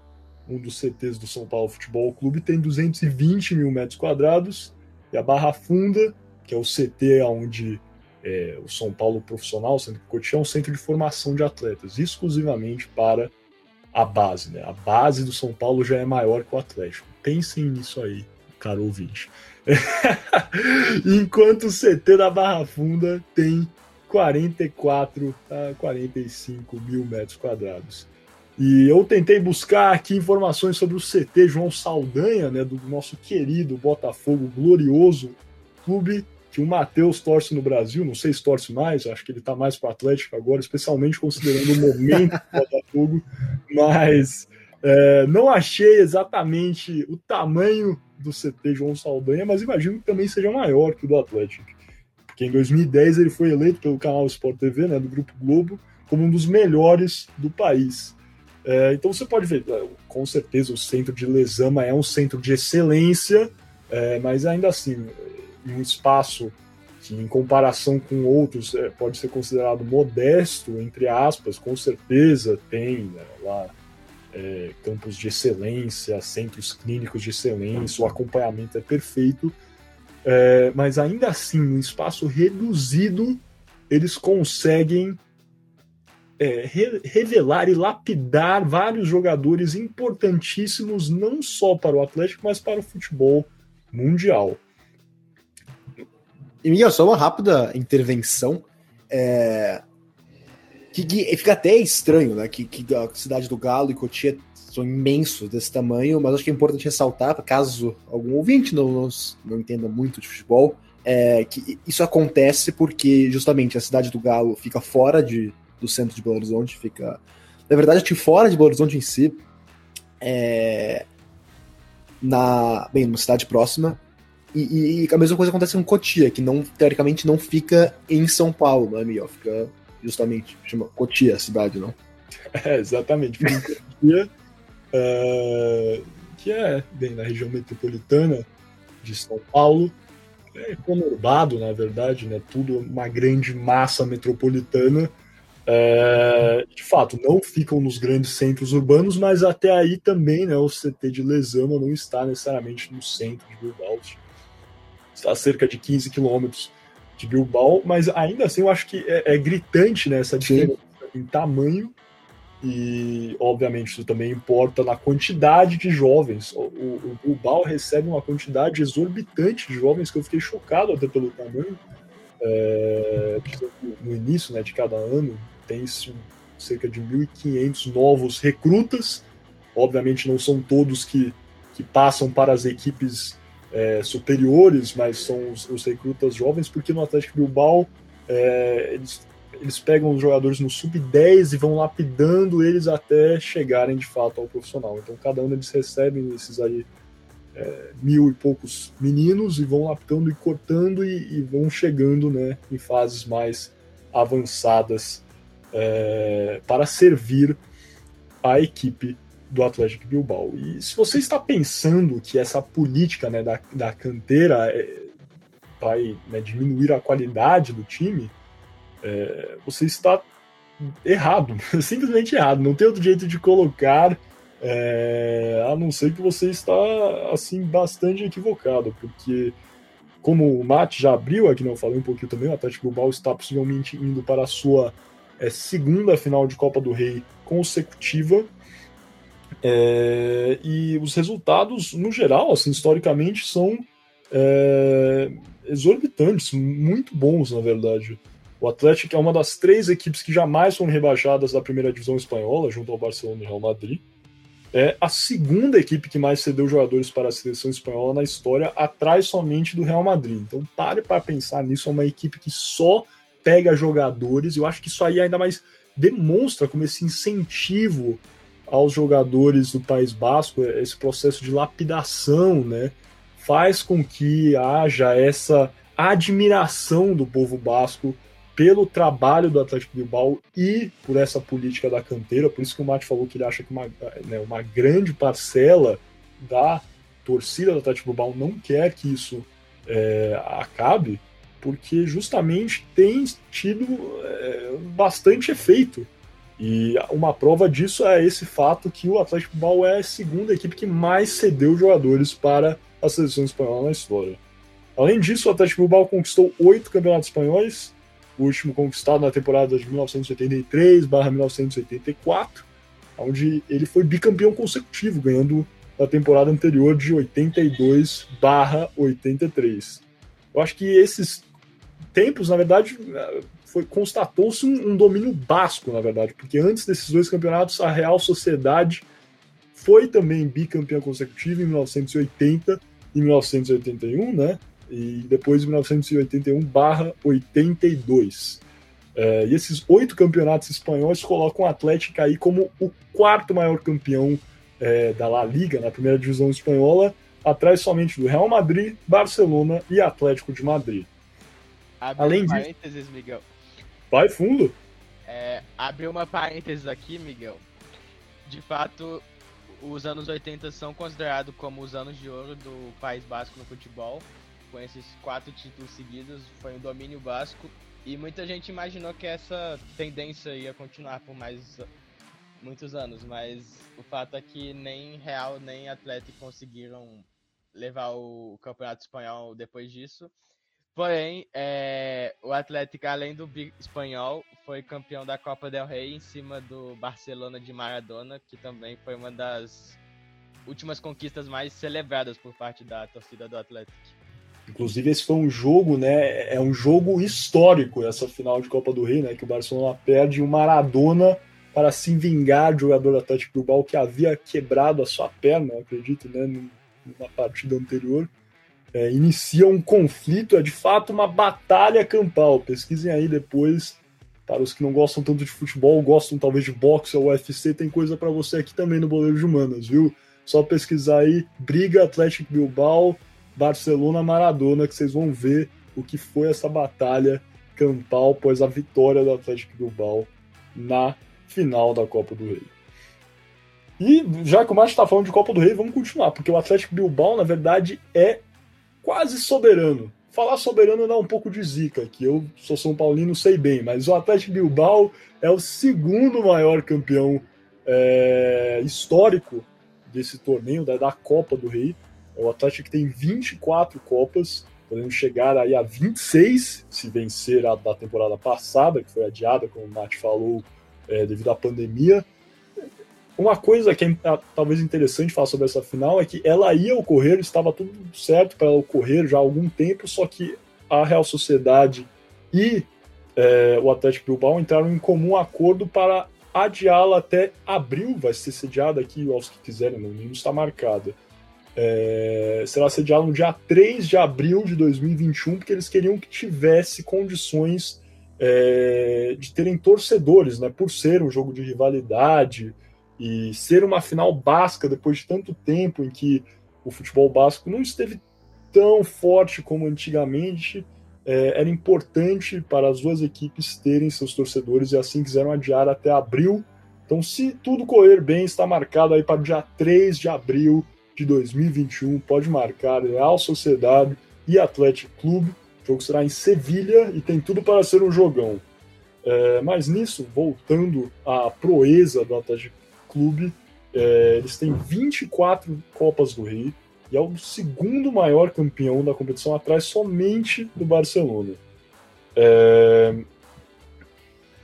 um dos CTs do São Paulo Futebol Clube, tem 220 mil metros quadrados, e a Barra Funda, que é o CT onde é, o São Paulo Profissional, o Centro Cotia, é um centro de formação de atletas, exclusivamente para a base. Né? A base do São Paulo já é maior que o Atlético. Pensem nisso aí, caro ouvinte. *laughs* Enquanto o CT da Barra Funda tem 44 a 45 mil metros quadrados. E eu tentei buscar aqui informações sobre o CT João Saldanha, né, do nosso querido Botafogo glorioso, clube que o Matheus torce no Brasil, não sei se torce mais, acho que ele está mais para o Atlético agora, especialmente considerando o momento do Botafogo, mas é, não achei exatamente o tamanho do CT João Saldanha, mas imagino que também seja maior que o do Atlético, porque em 2010 ele foi eleito pelo canal Sport TV, né, do Grupo Globo, como um dos melhores do país. É, então você pode ver, é, com certeza o centro de Lesama é um centro de excelência, é, mas ainda assim, um espaço que, em comparação com outros, é, pode ser considerado modesto, entre aspas, com certeza tem né, lá é, campos de excelência, centros clínicos de excelência, o acompanhamento é perfeito, é, mas ainda assim, um espaço reduzido, eles conseguem é, re revelar e lapidar vários jogadores importantíssimos, não só para o Atlético, mas para o futebol mundial. E, Miguel, só uma rápida intervenção. É... Que, que, fica até estranho, né? Que, que a cidade do Galo e Cotia são imensos desse tamanho, mas acho que é importante ressaltar, caso algum ouvinte não, não, não entenda muito de futebol, é que isso acontece porque justamente a cidade do Galo fica fora de, do centro de Belo Horizonte, fica. Na verdade, que fora de Belo Horizonte em si, é, na bem numa cidade próxima. E, e, a mesma coisa acontece com Cotia que não teoricamente não fica em São Paulo não é Miguel? Fica justamente chama Cotia a cidade não? *laughs* É, exatamente fica em Cotia uh, *laughs* que é bem na região metropolitana de São Paulo. É conurbado na verdade né? Tudo uma grande massa metropolitana é, de fato, não ficam nos grandes centros urbanos, mas até aí também né, o CT de Lesama não está necessariamente no centro de Bilbao. Está a cerca de 15 quilômetros de Bilbao, mas ainda assim eu acho que é, é gritante né, essa diferença Sim. em tamanho e, obviamente, isso também importa na quantidade de jovens. O, o, o Bilbao recebe uma quantidade exorbitante de jovens que eu fiquei chocado até pelo tamanho. É, no início né, de cada ano, tem cerca de 1.500 novos recrutas. Obviamente não são todos que, que passam para as equipes é, superiores, mas são os, os, recrutas jovens, porque no Atlético Bilbao é, eles, eles pegam os jogadores no sub-10 e vão lapidando eles até chegarem de fato ao profissional. Então cada ano eles recebem esses aí é, mil e poucos meninos e vão lapidando e cortando e, e vão chegando né, em fases mais avançadas é, para servir a equipe do Atlético Bilbao. E se você está pensando que essa política né, da, da canteira é, vai né, diminuir a qualidade do time, é, você está errado, *laughs* simplesmente errado. Não tem outro jeito de colocar, é, a não ser que você está assim bastante equivocado, porque como o Mate já abriu aqui, não né, falei um pouquinho também, o Atlético Bilbao está possivelmente indo para a sua é, segunda final de Copa do Rei consecutiva. É, e os resultados, no geral, assim, historicamente, são é, exorbitantes, muito bons, na verdade. O Atlético é uma das três equipes que jamais foram rebaixadas da primeira divisão espanhola, junto ao Barcelona e Real Madrid. É a segunda equipe que mais cedeu jogadores para a seleção espanhola na história, atrás somente do Real Madrid. Então pare para pensar nisso, é uma equipe que só pega jogadores. Eu acho que isso aí ainda mais demonstra como esse incentivo aos jogadores do País Basco, esse processo de lapidação, né, faz com que haja essa admiração do povo basco pelo trabalho do Atlético Bilbao e por essa política da canteira. Por isso que o Mate falou que ele acha que uma, né, uma grande parcela da torcida do Atlético Bilbao não quer que isso é, acabe porque justamente tem tido é, bastante efeito. E uma prova disso é esse fato que o Atlético Bilbao é a segunda equipe que mais cedeu jogadores para a seleção espanhola na história. Além disso, o Atlético Bilbao conquistou oito campeonatos espanhóis, o último conquistado na temporada de 1983/1984, onde ele foi bicampeão consecutivo, ganhando na temporada anterior de 82/83. Eu acho que esses tempos, na verdade, foi constatou-se um, um, domínio basco, na verdade, porque antes desses dois campeonatos, a Real Sociedade foi também bicampeã consecutiva em 1980 e 1981, né? E depois em 1981/82. É, e esses oito campeonatos espanhóis colocam o Atlético aí como o quarto maior campeão é, da La Liga, na primeira divisão espanhola, atrás somente do Real Madrid, Barcelona e Atlético de Madrid. Abre Além um parênteses, disso... Miguel. Vai fundo. É, abre uma parênteses aqui, Miguel. De fato, os anos 80 são considerados como os anos de ouro do País Basco no futebol. Com esses quatro títulos seguidos, foi um domínio basco. E muita gente imaginou que essa tendência ia continuar por mais muitos anos, mas o fato é que nem Real nem Atlético conseguiram levar o Campeonato Espanhol depois disso. Porém, é, o Atlético, além do espanhol, foi campeão da Copa del Rey em cima do Barcelona de Maradona, que também foi uma das últimas conquistas mais celebradas por parte da torcida do Atlético. Inclusive, esse foi um jogo, né? É um jogo histórico, essa final de Copa do Rei, né? Que o Barcelona perde o Maradona para se vingar do jogador do Atlético Bilbao que havia quebrado a sua perna, acredito, né, numa partida anterior. É, inicia um conflito, é de fato uma batalha campal. Pesquisem aí depois. Para os que não gostam tanto de futebol, gostam talvez de boxe ou UFC, tem coisa para você aqui também no Boleiro de Humanas, viu? Só pesquisar aí, briga Atlético Bilbao, Barcelona Maradona, que vocês vão ver o que foi essa batalha campal após a vitória do Atlético Bilbao na final da Copa do Rei. E já que o Márcio está falando de Copa do Rei, vamos continuar, porque o Atlético Bilbao, na verdade, é quase soberano. Falar soberano dá um pouco de zica, que eu sou São Paulino, sei bem, mas o Atlético Bilbao é o segundo maior campeão é, histórico desse torneio, da, da Copa do Rei. O Atlético tem 24 Copas, podendo chegar aí a 26 se vencer a da temporada passada, que foi adiada, como o Nath falou, é, devido à pandemia. Uma coisa que é talvez interessante falar sobre essa final é que ela ia ocorrer, estava tudo certo para ela ocorrer já há algum tempo, só que a Real Sociedade e é, o Atlético Bilbao entraram em comum acordo para adiá-la até abril, vai ser sediada aqui, aos que quiserem, no mínimo está marcada. É, será sediada no dia 3 de abril de 2021, porque eles queriam que tivesse condições é, de terem torcedores, né, por ser um jogo de rivalidade e ser uma final basca depois de tanto tempo em que o futebol basco não esteve tão forte como antigamente, é, era importante para as duas equipes terem seus torcedores e assim quiseram adiar até abril. Então, se tudo correr bem, está marcado aí para o dia 3 de abril de 2021. Pode marcar Real Sociedade e Atlético Clube. O jogo será em Sevilha e tem tudo para ser um jogão. É, mas nisso, voltando à proeza do Atlético Clube, é, eles têm 24 Copas do Rei e é o segundo maior campeão da competição, atrás somente do Barcelona. É,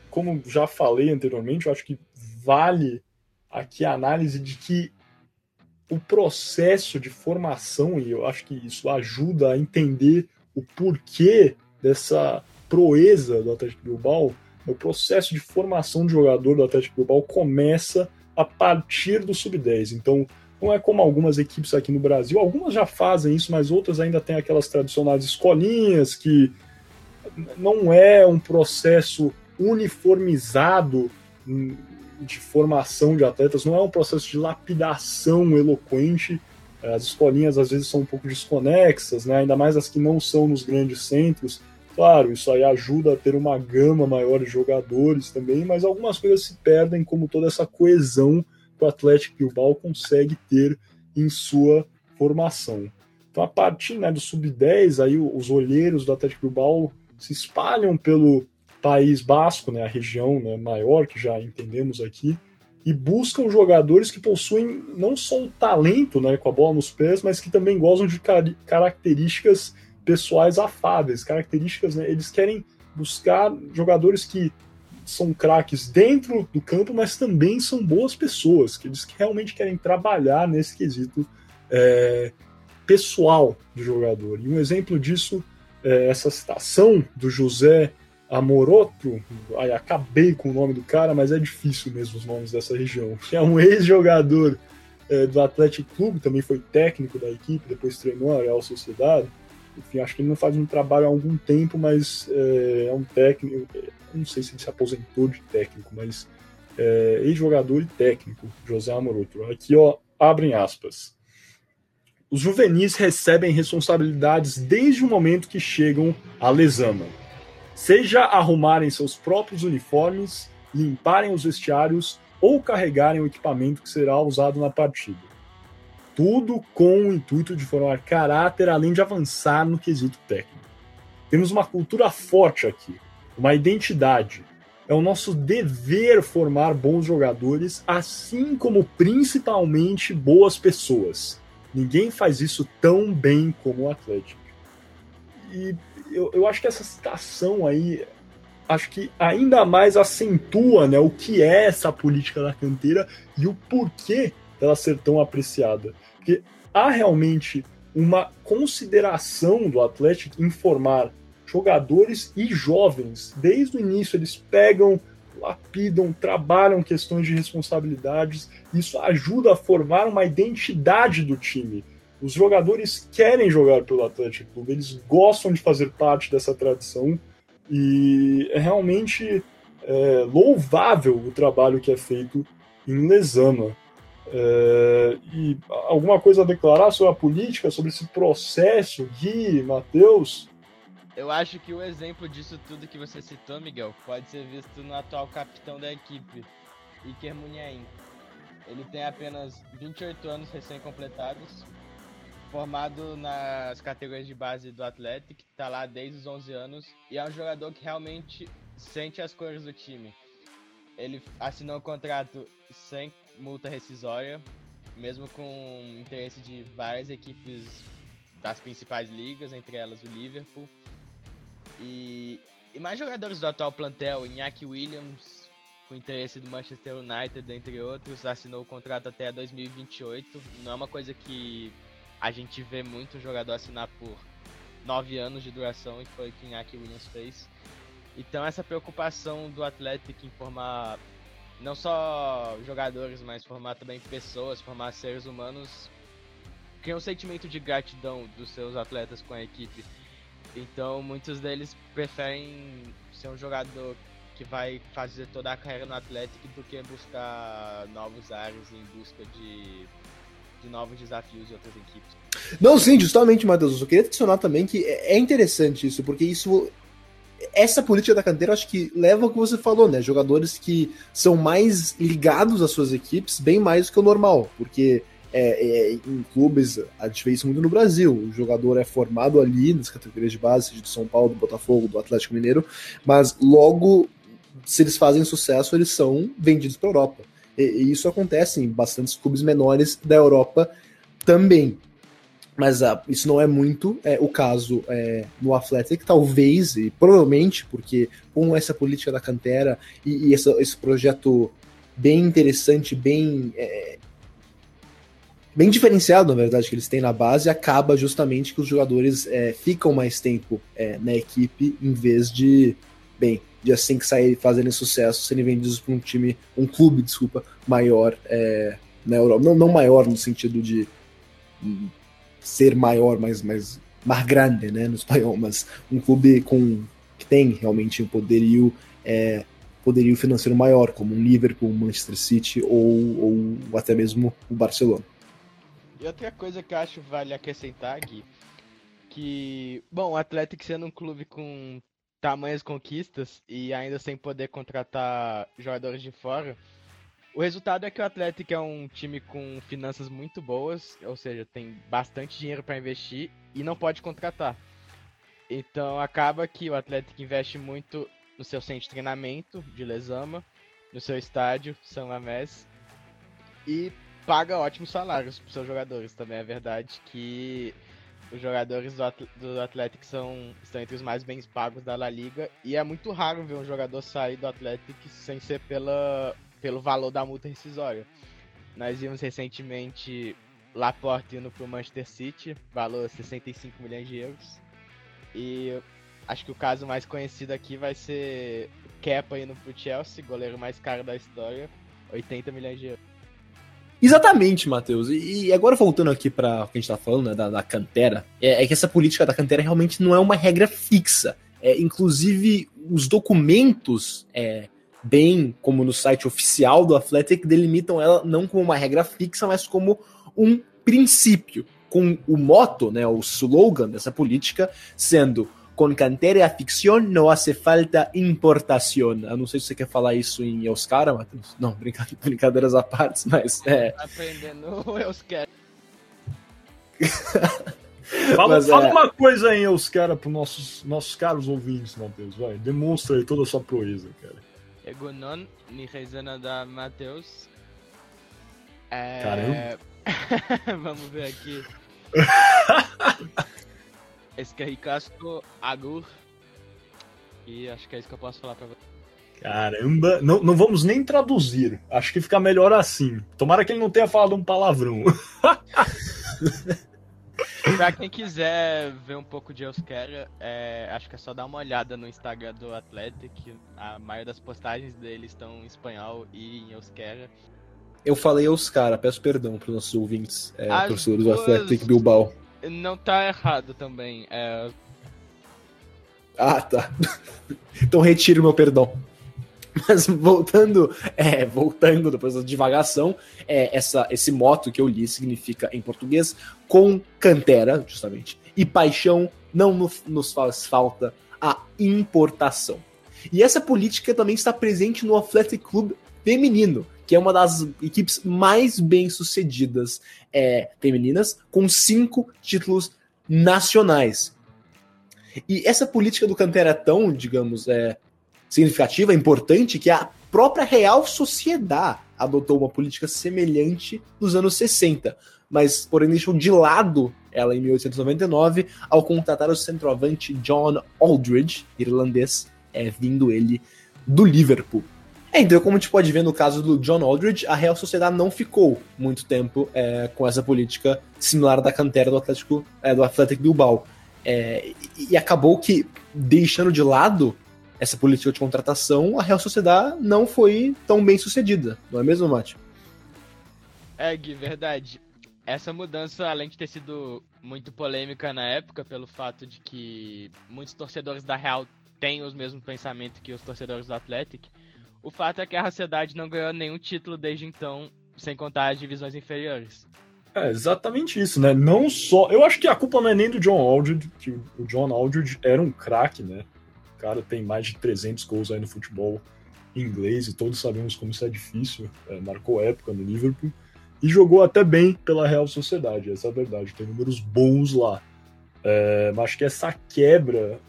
como já falei anteriormente, eu acho que vale aqui a análise de que o processo de formação, e eu acho que isso ajuda a entender o porquê dessa proeza do Atlético Bilbao, o processo de formação de jogador do Atlético Bilbao começa a partir do sub-10. Então, não é como algumas equipes aqui no Brasil, algumas já fazem isso, mas outras ainda têm aquelas tradicionais escolinhas que não é um processo uniformizado de formação de atletas, não é um processo de lapidação eloquente as escolinhas às vezes são um pouco desconexas, né? ainda mais as que não são nos grandes centros. Claro, isso aí ajuda a ter uma gama maior de jogadores também, mas algumas coisas se perdem, como toda essa coesão que o Atlético Bilbao consegue ter em sua formação. Então, a partir né, do sub-10, aí os olheiros do Atlético Bilbao se espalham pelo País Basco, né, a região né, maior que já entendemos aqui, e buscam jogadores que possuem não só o talento né, com a bola nos pés, mas que também gozam de car características pessoais afáveis, características, né, eles querem buscar jogadores que são craques dentro do campo, mas também são boas pessoas, que eles realmente querem trabalhar nesse quesito é, pessoal do jogador. E um exemplo disso é essa citação do José Amoroto, aí acabei com o nome do cara, mas é difícil mesmo os nomes dessa região. *laughs* É um ex-jogador é, do Atlético Clube, também foi técnico da equipe, depois treinou a Real Sociedade. Enfim, acho que ele não faz um trabalho há algum tempo, mas é, é um técnico. Não sei se ele se aposentou de técnico, mas é, ex-jogador e técnico, José Amoroto. Aqui, ó, abrem aspas. Os juvenis recebem responsabilidades desde o momento que chegam à Lesama seja arrumarem seus próprios uniformes, limparem os vestiários ou carregarem o equipamento que será usado na partida. Tudo com o intuito de formar caráter, além de avançar no quesito técnico. Temos uma cultura forte aqui, uma identidade. É o nosso dever formar bons jogadores, assim como principalmente boas pessoas. Ninguém faz isso tão bem como o Atlético. E eu, eu acho que essa citação aí acho que ainda mais acentua né, o que é essa política da canteira e o porquê dela ser tão apreciada. Porque há realmente uma consideração do Atlético em formar jogadores e jovens. Desde o início, eles pegam lapidam, trabalham questões de responsabilidades. Isso ajuda a formar uma identidade do time. Os jogadores querem jogar pelo Atlético Clube, eles gostam de fazer parte dessa tradição e é realmente é, louvável o trabalho que é feito em Lesama. É, e alguma coisa a declarar sobre a política, sobre esse processo, Gui, Matheus? Eu acho que o exemplo disso tudo que você citou, Miguel, pode ser visto no atual capitão da equipe, Iker Munhaim. Ele tem apenas 28 anos recém-completados, formado nas categorias de base do Atlético, está lá desde os 11 anos, e é um jogador que realmente sente as cores do time. Ele assinou um contrato sem multa rescisória, mesmo com interesse de várias equipes das principais ligas, entre elas o Liverpool. E, e mais jogadores do atual plantel, Iñaki Williams, com interesse do Manchester United, entre outros, assinou o contrato até 2028. Não é uma coisa que a gente vê muito jogador assinar por nove anos de duração, e foi o que Iñaki Williams fez. Então essa preocupação do Atlético em formar não só jogadores, mas formar também pessoas, formar seres humanos, cria um sentimento de gratidão dos seus atletas com a equipe. Então muitos deles preferem ser um jogador que vai fazer toda a carreira no Atlético do que buscar novos ares em busca de, de novos desafios de outras equipes. Não, sim, justamente, Matheus. Eu queria adicionar também que é, é interessante isso, porque isso essa política da canteira acho que leva ao que você falou, né? Jogadores que são mais ligados às suas equipes, bem mais do que o normal, porque é, é, em clubes, a gente vê isso muito no Brasil. O jogador é formado ali nas categorias de base, de São Paulo, do Botafogo, do Atlético Mineiro, mas logo, se eles fazem sucesso, eles são vendidos para a Europa. E, e, isso acontece em bastantes clubes menores da Europa também. Mas uh, isso não é muito é, o caso é, no Athletic, talvez, e provavelmente, porque com essa política da cantera e, e essa, esse projeto bem interessante, bem é, bem diferenciado, na verdade, que eles têm na base, acaba justamente que os jogadores é, ficam mais tempo é, na equipe, em vez de, bem, de assim que saírem fazerem sucesso, serem vendidos para um time, um clube, desculpa, maior é, na Europa. Não, não maior no sentido de ser maior, mas mais, mais grande, né, no espanhol, mas um clube com que tem realmente um poderio, é, poderio financeiro maior, como um Liverpool, um Manchester City ou, ou até mesmo o Barcelona. E outra coisa que eu acho vale acrescentar, Gui, que, bom, o Atlético sendo um clube com tamanhas conquistas e ainda sem poder contratar jogadores de fora, o resultado é que o Atlético é um time com finanças muito boas, ou seja, tem bastante dinheiro para investir e não pode contratar. Então acaba que o Atlético investe muito no seu centro de treinamento de Lesama, no seu estádio São Mamés e paga ótimos salários para seus jogadores. Também é verdade que os jogadores do Atlético são, estão entre os mais bem pagos da La Liga e é muito raro ver um jogador sair do Atlético sem ser pela pelo valor da multa rescisória. Nós vimos recentemente Laporte indo para o Manchester City, valor 65 milhões de euros. E acho que o caso mais conhecido aqui vai ser Kepa indo para o Chelsea, goleiro mais caro da história, 80 milhões de euros. Exatamente, Matheus. E agora voltando aqui para o que a gente está falando, né, da, da cantera, é, é, que essa política da cantera realmente não é uma regra fixa. É, inclusive, os documentos é, bem como no site oficial do Athletic, delimitam ela não como uma regra fixa, mas como um princípio, com o moto, né, o slogan dessa política sendo com cantera e afición não hace falta importação. Eu não sei se você quer falar isso em Euskara, Matheus. Não, *laughs* brincadeiras à parte, mas é. Aprendendo Euskara. *laughs* fala, mas, fala é... uma coisa em Euskara para os nossos, nossos caros ouvintes, Matheus. Vai, demonstra aí toda a sua proeza, cara. Egunon, Nihezana da Matheus. É... Caramba! *laughs* Vamos ver aqui. *laughs* Escarricasco Agur. E acho que é isso que eu posso falar pra você. Caramba, não, não vamos nem traduzir. Acho que fica melhor assim. Tomara que ele não tenha falado um palavrão. *laughs* pra quem quiser ver um pouco de Euskera, é, acho que é só dar uma olhada no Instagram do Athletic. A maioria das postagens dele estão em espanhol e em Euskera. Eu falei Euskara, peço perdão para os nossos ouvintes, é, torcedores do Athletic Bilbao. Não tá errado também. É... Ah, tá. *laughs* então retiro meu perdão. *laughs* Mas voltando, é, voltando depois da divagação, é, essa, esse moto que eu li significa em português com cantera, justamente, e paixão não no, nos faz falta a importação. E essa política também está presente no Athletic Club feminino, que é uma das equipes mais bem sucedidas é, femininas, com cinco títulos nacionais. E essa política do Cantera é tão, digamos, é, significativa, importante, que a própria Real Sociedade adotou uma política semelhante nos anos 60, mas porém deixou de lado ela em 1899 ao contratar o centroavante John Aldridge, irlandês, é, vindo ele do Liverpool. É, então, como a gente pode ver no caso do John Aldridge, a Real Sociedade não ficou muito tempo é, com essa política similar da cantera do Atlético, é, do Atlético Bilbao. É, e acabou que, deixando de lado essa política de contratação, a Real Sociedade não foi tão bem sucedida, não é mesmo, Mate? É, Gui, verdade. Essa mudança, além de ter sido muito polêmica na época, pelo fato de que muitos torcedores da Real têm os mesmos pensamentos que os torcedores do Atlético, o fato é que a Sociedade não ganhou nenhum título desde então, sem contar as divisões inferiores. É exatamente isso, né? Não só. Eu acho que a culpa não é nem do John Aldridge, que o John Aldridge era um craque, né? Cara tem mais de 300 gols aí no futebol inglês e todos sabemos como isso é difícil. É, marcou época no Liverpool e jogou até bem pela Real Sociedade, essa é a verdade. Tem números bons lá. É, mas acho que essa quebra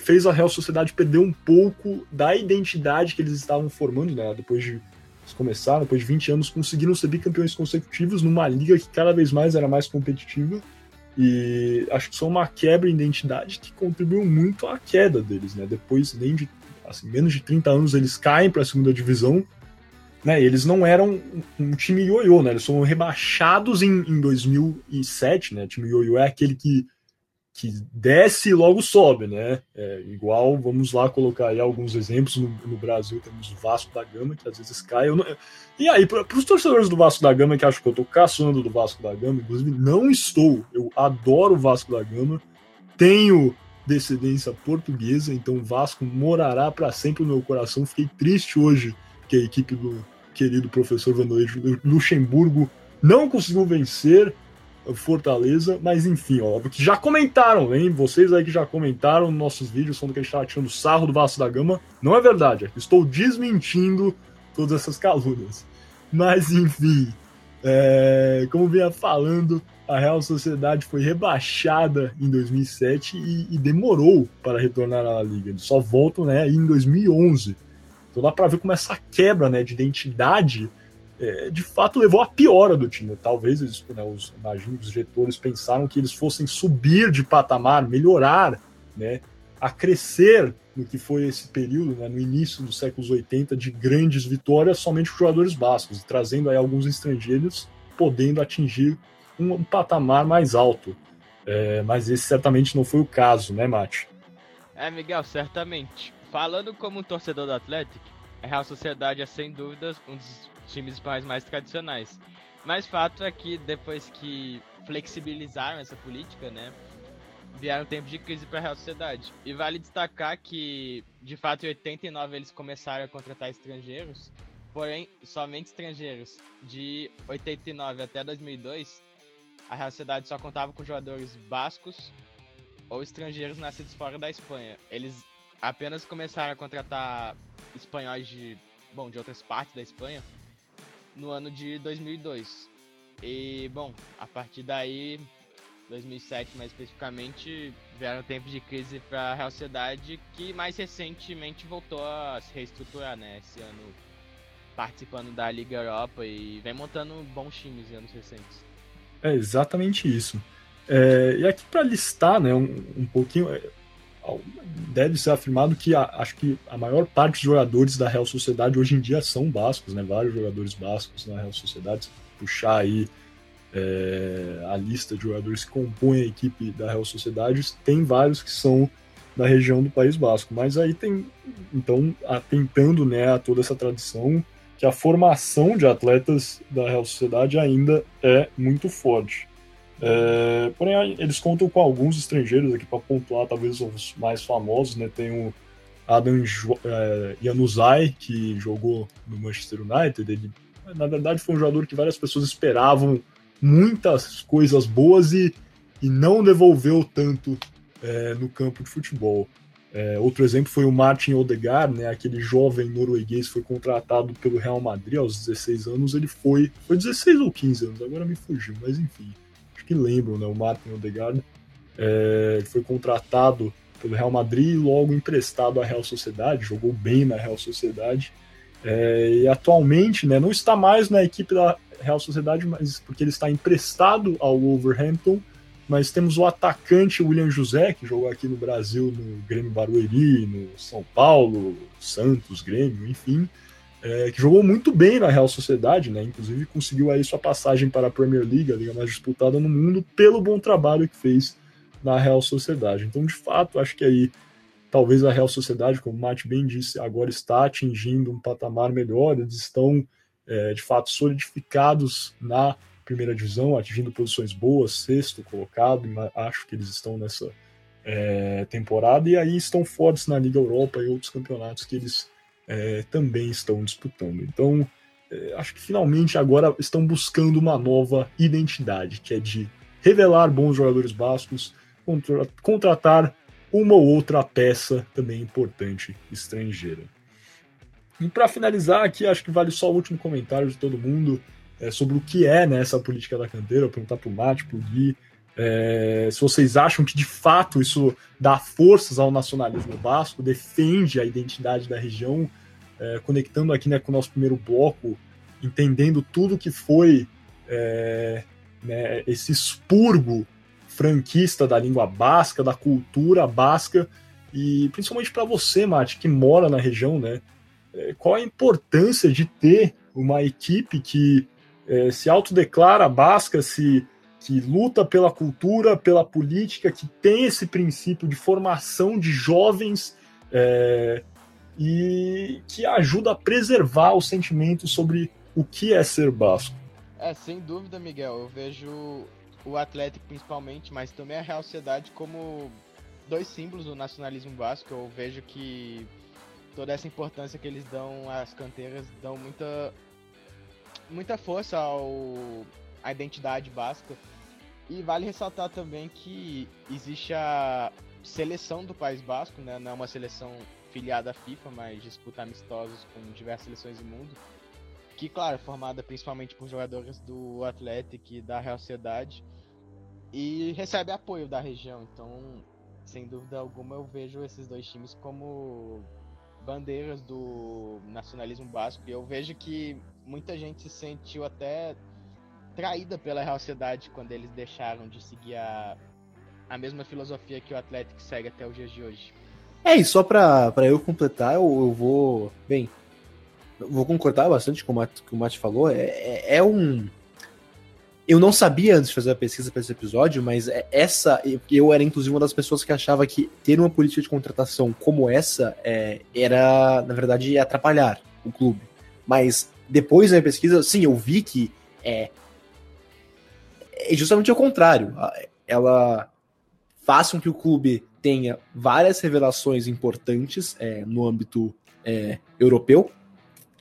fez a Real Sociedade perder um pouco da identidade que eles estavam formando, né? Depois de eles começaram, depois de 20 anos, conseguiram ser bicampeões consecutivos numa liga que cada vez mais era mais competitiva e acho que são uma quebra de identidade que contribuiu muito à queda deles, né? Depois, nem de assim, menos de 30 anos, eles caem para a segunda divisão. Né? eles não eram um time ioiô, né? Eles foram rebaixados em, em 2007, né? O time ioiô é aquele que que desce e logo sobe, né? É, igual, vamos lá colocar aí alguns exemplos. No, no, Brasil temos o Vasco da Gama, que às vezes cai. Não... E aí, para os torcedores do Vasco da Gama, que acham que eu tô caçando do Vasco da Gama, inclusive não estou. Eu adoro o Vasco da Gama, tenho descendência portuguesa, então o Vasco morará para sempre no meu coração. Fiquei triste hoje que a equipe do querido professor Vanderlei Luxemburgo não conseguiu vencer Fortaleza, mas enfim, óbvio que já comentaram, hein? Vocês aí que já comentaram nossos vídeos falando que a gente estava tirando sarro do Vasco da Gama. Não é verdade, é estou desmentindo todas essas calúnias. Mas enfim, é, como vinha falando, a Real Sociedade foi rebaixada em 2007 e, e demorou para retornar à Liga. Eles só voltam né, em 2011. Então dá para ver como essa quebra né, de identidade é, de fato levou à piora do time. Talvez eles, né, os, imagino, os diretores pensaram que eles fossem subir de patamar, melhorar, né, a crescer no que foi esse período, né, no início dos séculos 80, de grandes vitórias somente com jogadores bascos, trazendo aí alguns estrangeiros, podendo atingir um, um patamar mais alto. É, mas esse certamente não foi o caso, né, Mate? É, Miguel, certamente. Falando como um torcedor do Atlético, a Real Sociedade é sem dúvidas um dos times espanhóis mais tradicionais. Mas fato é que depois que flexibilizaram essa política, né, vieram tempos de crise para a Real Sociedade. E vale destacar que, de fato, em 89 eles começaram a contratar estrangeiros, porém, somente estrangeiros. De 89 até 2002, a Real Sociedade só contava com jogadores bascos ou estrangeiros nascidos fora da Espanha. Eles apenas começaram a contratar espanhóis de, bom, de outras partes da Espanha no ano de 2002. E, bom, a partir daí, 2007 mais especificamente, vieram tempos de crise para a Real Sociedade, que mais recentemente voltou a se reestruturar, né? Esse ano participando da Liga Europa e vem montando bons times em anos recentes. É exatamente isso. É, e aqui para listar, né, um, um pouquinho, é, deve ser afirmado que a, acho que a maior parte dos jogadores da Real Sociedade hoje em dia são bascos, né? Vários jogadores bascos na Real Sociedade. Se puxar aí é, a lista de jogadores que compõem a equipe da Real Sociedade, tem vários que são da região do País Basco. Mas aí tem, então, atentando né, a toda essa tradição, que a formação de atletas da Real Sociedade ainda é muito forte. É, porém, eles contam com alguns estrangeiros aqui para pontuar, talvez os mais famosos, né? Tem o Adam é, Januzaj, que jogou no Manchester United. Ele, na verdade, foi um jogador que várias pessoas esperavam muitas coisas boas e, e não devolveu tanto é, no campo de futebol. É, outro exemplo foi o Martin Odegaard, né, aquele jovem norueguês foi contratado pelo Real Madrid aos 16 anos. Ele foi, foi 16 ou 15 anos, agora me fugiu, mas enfim, que lembram, né, o Martin Odegaard. É, foi contratado pelo Real Madrid e logo emprestado à Real Sociedade, jogou bem na Real Sociedade. É, e atualmente né, não está mais na equipe da Real Sociedade, mas porque ele está emprestado ao Wolverhampton mas temos o atacante William José, que jogou aqui no Brasil no Grêmio Barueri, no São Paulo, Santos, Grêmio, enfim, é, que jogou muito bem na Real Sociedade, né? Inclusive conseguiu aí sua passagem para a Premier League, a liga mais disputada no mundo, pelo bom trabalho que fez na Real Sociedade. Então, de fato, acho que aí talvez a Real Sociedade, como o Mate bem disse, agora está atingindo um patamar melhor, eles estão é, de fato solidificados na primeira divisão, atingindo posições boas, sexto colocado, acho que eles estão nessa é, temporada, e aí estão fortes na Liga Europa e outros campeonatos que eles é, também estão disputando. Então, é, acho que finalmente agora estão buscando uma nova identidade, que é de revelar bons jogadores bascos, contra contratar uma ou outra peça também importante estrangeira. E para finalizar aqui, acho que vale só o último comentário de todo mundo é, sobre o que é né, essa política da canteira, perguntar para o Mate, para o Gui, é, se vocês acham que de fato isso dá forças ao nacionalismo basco, defende a identidade da região, é, conectando aqui né, com o nosso primeiro bloco, entendendo tudo que foi é, né, esse expurgo franquista da língua basca, da cultura basca, e principalmente para você, Mate, que mora na região, né? É, qual a importância de ter uma equipe que é, se autodeclara basca, se que luta pela cultura, pela política, que tem esse princípio de formação de jovens é, e que ajuda a preservar o sentimento sobre o que é ser basco. É, sem dúvida, Miguel. Eu vejo o Atlético principalmente, mas também a Real Sociedade como dois símbolos do nacionalismo basco. Eu vejo que toda essa importância que eles dão às canteiras dão muita muita força ao à identidade basca. E vale ressaltar também que existe a seleção do País Basco, né? Não é uma seleção filiada à FIFA, mas disputa amistosos com diversas seleções do mundo. Que, claro, é formada principalmente por jogadores do Atlético e da Real Sociedade. E recebe apoio da região. Então, sem dúvida alguma, eu vejo esses dois times como bandeiras do nacionalismo basco. E eu vejo que muita gente se sentiu até traída pela Real Sociedade quando eles deixaram de seguir a, a mesma filosofia que o Atlético segue até os dias de hoje. É, e só pra eu completar, eu, eu vou. Bem, vou concordar bastante com o Matt, que o Matt falou. É, é, é um eu não sabia antes de fazer a pesquisa para esse episódio, mas é essa. Eu era inclusive uma das pessoas que achava que ter uma política de contratação como essa é, era, na verdade, atrapalhar o clube. Mas depois da pesquisa, sim, eu vi que é, é justamente o contrário. Ela faz com que o clube tenha várias revelações importantes é, no âmbito é, europeu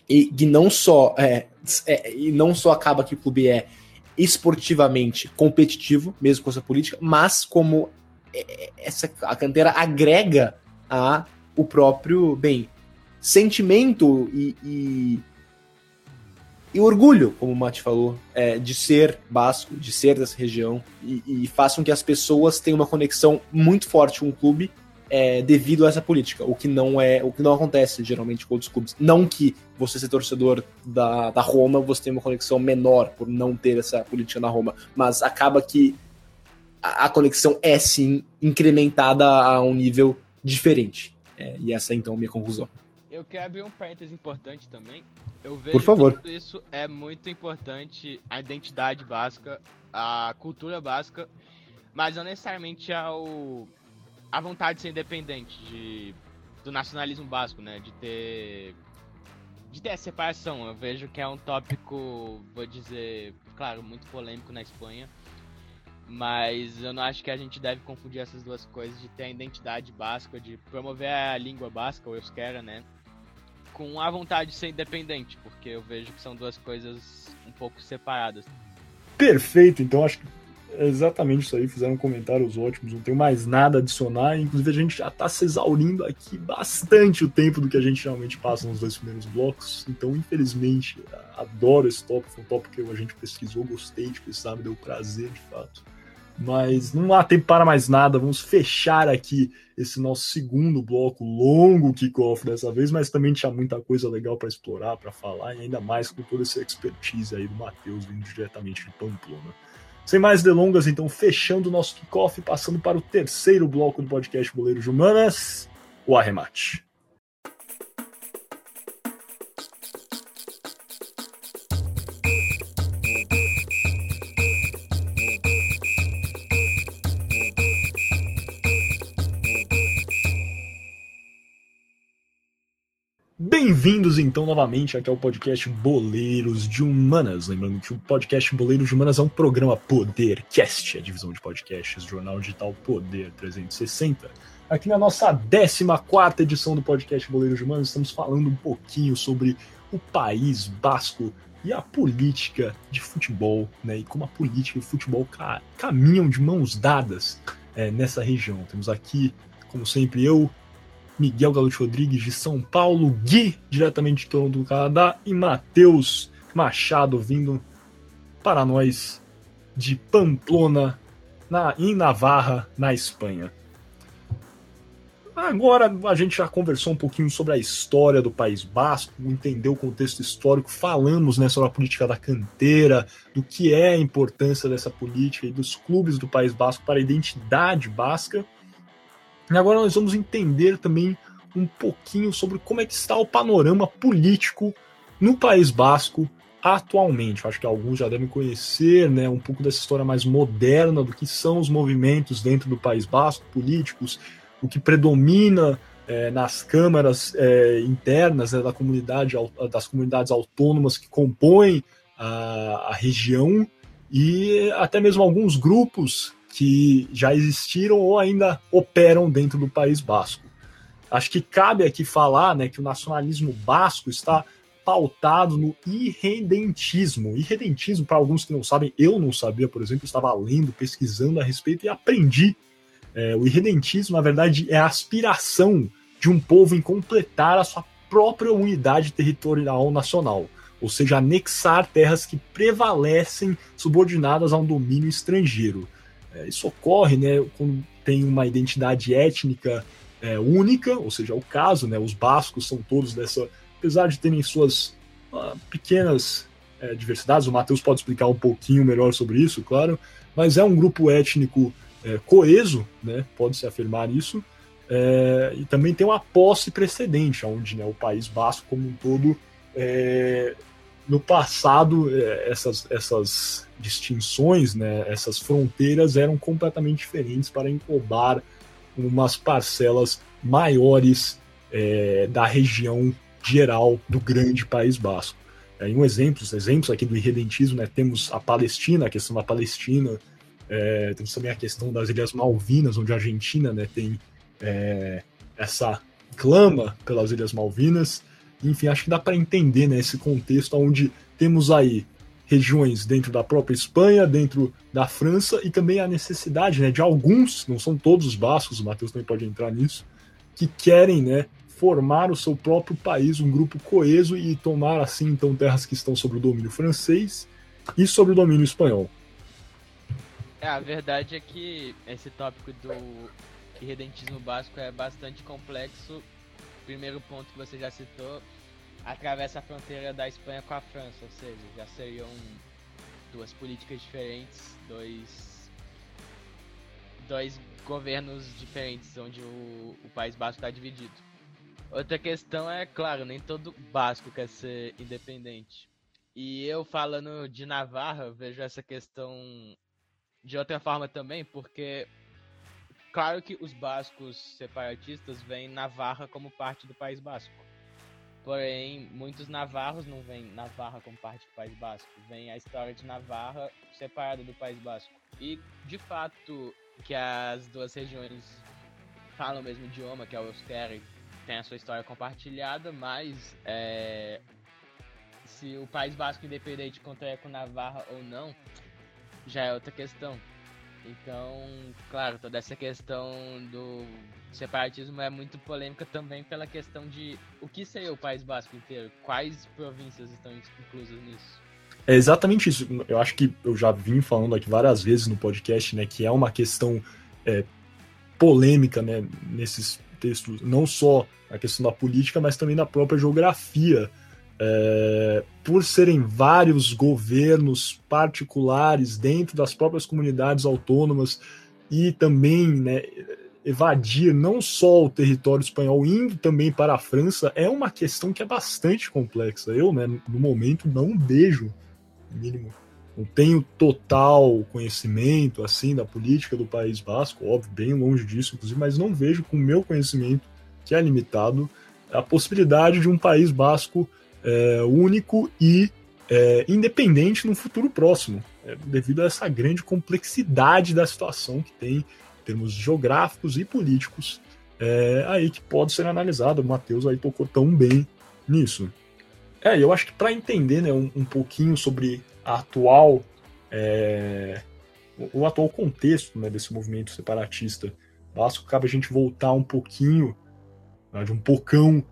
e não só é, é, e não só acaba que o clube é esportivamente competitivo, mesmo com essa política, mas como é, essa a canteira agrega a o próprio bem sentimento e, e, e orgulho, como o Mate falou, é, de ser basco, de ser dessa região e, e faz com que as pessoas tenham uma conexão muito forte com o clube é, devido a essa política, o que não é, o que não acontece geralmente com outros clubes. Não que você ser torcedor da, da Roma, você tem uma conexão menor por não ter essa política na Roma, mas acaba que a, a conexão é sim incrementada a um nível diferente. É, e essa então é a minha conclusão. eu quero abrir um parênteses importante também. Eu vejo Por favor. que tudo isso é muito importante, a identidade básica, a cultura básica, mas não necessariamente ao, a vontade de ser independente, de, do nacionalismo básico, né? De ter. De ter a separação. Eu vejo que é um tópico, vou dizer, claro, muito polêmico na Espanha. Mas eu não acho que a gente deve confundir essas duas coisas de ter a identidade básica, de promover a língua básica, o euskera, né? Com a vontade de ser independente, porque eu vejo que são duas coisas um pouco separadas. Perfeito, então acho que é exatamente isso aí. Fizeram comentários ótimos, não tenho mais nada a adicionar. Inclusive, a gente já tá se exaurindo aqui bastante o tempo do que a gente realmente passa nos dois primeiros blocos. Então, infelizmente, adoro esse tópico. Foi um tópico que a gente pesquisou, gostei de pesquisar, me deu prazer de fato. Mas não há tempo para mais nada. Vamos fechar aqui esse nosso segundo bloco, longo kickoff dessa vez, mas também tinha muita coisa legal para explorar, para falar, e ainda mais com toda essa expertise aí do Matheus vindo diretamente de Pamplona. Sem mais delongas, então, fechando o nosso kickoff, passando para o terceiro bloco do podcast Boleiro de Humanas, o arremate. Bem-vindos então novamente aqui ao podcast Boleiros de Humanas. Lembrando que o podcast Boleiros de Humanas é um programa Podercast, a divisão de podcasts jornal digital Poder 360. Aqui na nossa 14 edição do podcast Boleiros de Humanas, estamos falando um pouquinho sobre o país basco e a política de futebol, né? E como a política e o futebol ca caminham de mãos dadas é, nessa região. Temos aqui, como sempre, eu, Miguel Galute Rodrigues de São Paulo, Gui, diretamente de Toronto Canadá, e Matheus Machado vindo para nós de Pamplona, na, em Navarra, na Espanha. Agora a gente já conversou um pouquinho sobre a história do País Basco, entendeu o contexto histórico, falamos né, sobre a política da canteira, do que é a importância dessa política e dos clubes do País Basco para a identidade basca. E agora nós vamos entender também um pouquinho sobre como é que está o panorama político no País Basco atualmente. Eu acho que alguns já devem conhecer né, um pouco dessa história mais moderna do que são os movimentos dentro do País Basco, políticos, o que predomina é, nas câmaras é, internas né, da comunidade, das comunidades autônomas que compõem a, a região e até mesmo alguns grupos que já existiram ou ainda operam dentro do País Basco. Acho que cabe aqui falar né, que o nacionalismo basco está pautado no irredentismo. Irredentismo, para alguns que não sabem, eu não sabia, por exemplo, estava lendo, pesquisando a respeito e aprendi. É, o irredentismo, na verdade, é a aspiração de um povo em completar a sua própria unidade territorial nacional, ou seja, anexar terras que prevalecem subordinadas a um domínio estrangeiro. É, isso ocorre né, quando tem uma identidade étnica é, única, ou seja, o caso, né, os bascos são todos dessa, apesar de terem suas uh, pequenas é, diversidades, o Matheus pode explicar um pouquinho melhor sobre isso, claro, mas é um grupo étnico é, coeso, né, pode-se afirmar isso, e também tem uma posse precedente, onde né, o país basco como um todo no passado essas, essas distinções, né, essas fronteiras eram completamente diferentes para englobar umas parcelas maiores é, da região geral do grande País Basco. É, um exemplo, exemplos aqui do irredentismo, né, temos a Palestina, a questão da Palestina, é, temos também a questão das Ilhas Malvinas, onde a Argentina né, tem é, essa clama pelas Ilhas Malvinas, enfim, acho que dá para entender né, esse contexto onde temos aí regiões dentro da própria Espanha, dentro da França e também a necessidade né, de alguns, não são todos os bascos, o Matheus também pode entrar nisso, que querem né, formar o seu próprio país, um grupo coeso e tomar assim então terras que estão sob o domínio francês e sobre o domínio espanhol. É, a verdade é que esse tópico do irredentismo básico é bastante complexo primeiro ponto que você já citou, atravessa a fronteira da Espanha com a França, ou seja, já seriam duas políticas diferentes, dois, dois governos diferentes, onde o, o País Basco está dividido. Outra questão é, claro, nem todo basco quer ser independente. E eu falando de Navarra, vejo essa questão de outra forma também, porque claro que os bascos separatistas veem Navarra como parte do País Basco. Porém, muitos navarros não veem Navarra como parte do País Basco, vem a história de Navarra separada do País Basco. E, de fato, que as duas regiões falam o mesmo idioma, que é o euskera, tem a sua história compartilhada, mas é, se o País Basco independente conta com Navarra ou não, já é outra questão. Então, claro, toda essa questão do separatismo é muito polêmica também pela questão de o que seria o País Basco inteiro, quais províncias estão inclusas nisso. É exatamente isso. Eu acho que eu já vim falando aqui várias vezes no podcast, né, que é uma questão é, polêmica, né, nesses textos, não só a questão da política, mas também da própria geografia. É, por serem vários governos particulares dentro das próprias comunidades autônomas e também né, evadir não só o território espanhol, indo também para a França, é uma questão que é bastante complexa. Eu, né, no momento, não vejo, mínimo, não tenho total conhecimento assim da política do País Basco, óbvio, bem longe disso, inclusive, mas não vejo com o meu conhecimento, que é limitado, a possibilidade de um País Basco é, único e é, independente no futuro próximo, é, devido a essa grande complexidade da situação que tem em termos geográficos e políticos é, aí que pode ser analisado. O Matheus aí tocou tão bem nisso. É, eu acho que para entender né, um, um, pouquinho sobre a atual é, o, o, atual contexto né, desse movimento separatista basco, cabe a gente voltar um pouquinho, né, de um pocão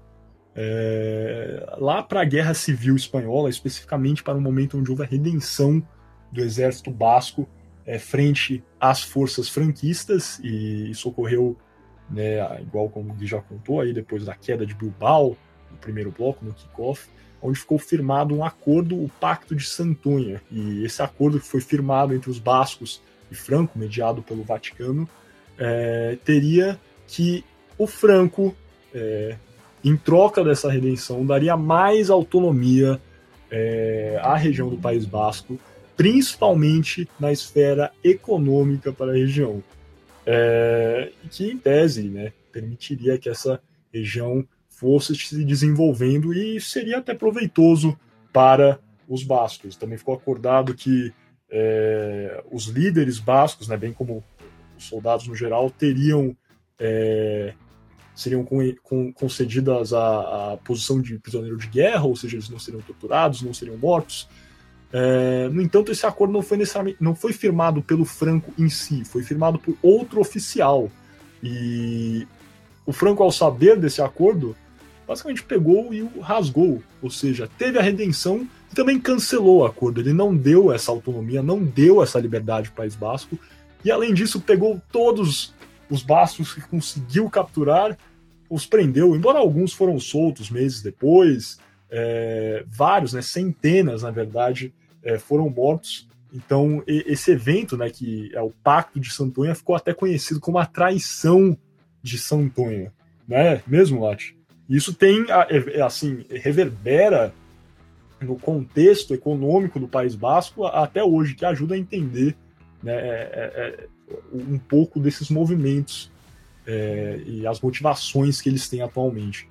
é, lá para a Guerra Civil Espanhola, especificamente para o momento onde houve a redenção do exército basco é, frente às forças franquistas, e isso ocorreu, né, igual como o Gui já contou, aí depois da queda de Bilbao, no primeiro bloco, no kickoff, onde ficou firmado um acordo, o Pacto de Santonha. E esse acordo que foi firmado entre os bascos e Franco, mediado pelo Vaticano, é, teria que o Franco é, em troca dessa redenção, daria mais autonomia é, à região do País Basco, principalmente na esfera econômica para a região, é, que em tese né, permitiria que essa região fosse se desenvolvendo e seria até proveitoso para os bascos. Também ficou acordado que é, os líderes bascos, né, bem como os soldados no geral, teriam é, seriam concedidas a, a, posição de prisioneiro de guerra, ou seja, eles não seriam torturados, não seriam mortos. É, no entanto, esse acordo não foi necessariamente não foi firmado pelo Franco em si, foi firmado por outro oficial. E o Franco, ao saber desse acordo, basicamente pegou e o rasgou, ou seja, teve a redenção e também cancelou o acordo. Ele não deu essa autonomia, não deu essa liberdade para o País Basco, e além disso, pegou todos os bastos que conseguiu capturar, os prendeu, embora alguns foram soltos meses depois, é, vários, né, centenas, na verdade, é, foram mortos. Então, esse evento, né, que é o Pacto de Santonha, ficou até conhecido como a traição de Santonha, né? Mesmo, Lati? Isso tem, é, é, assim, reverbera no contexto econômico do País Basco até hoje, que ajuda a entender né, é, um pouco desses movimentos é, e as motivações que eles têm atualmente.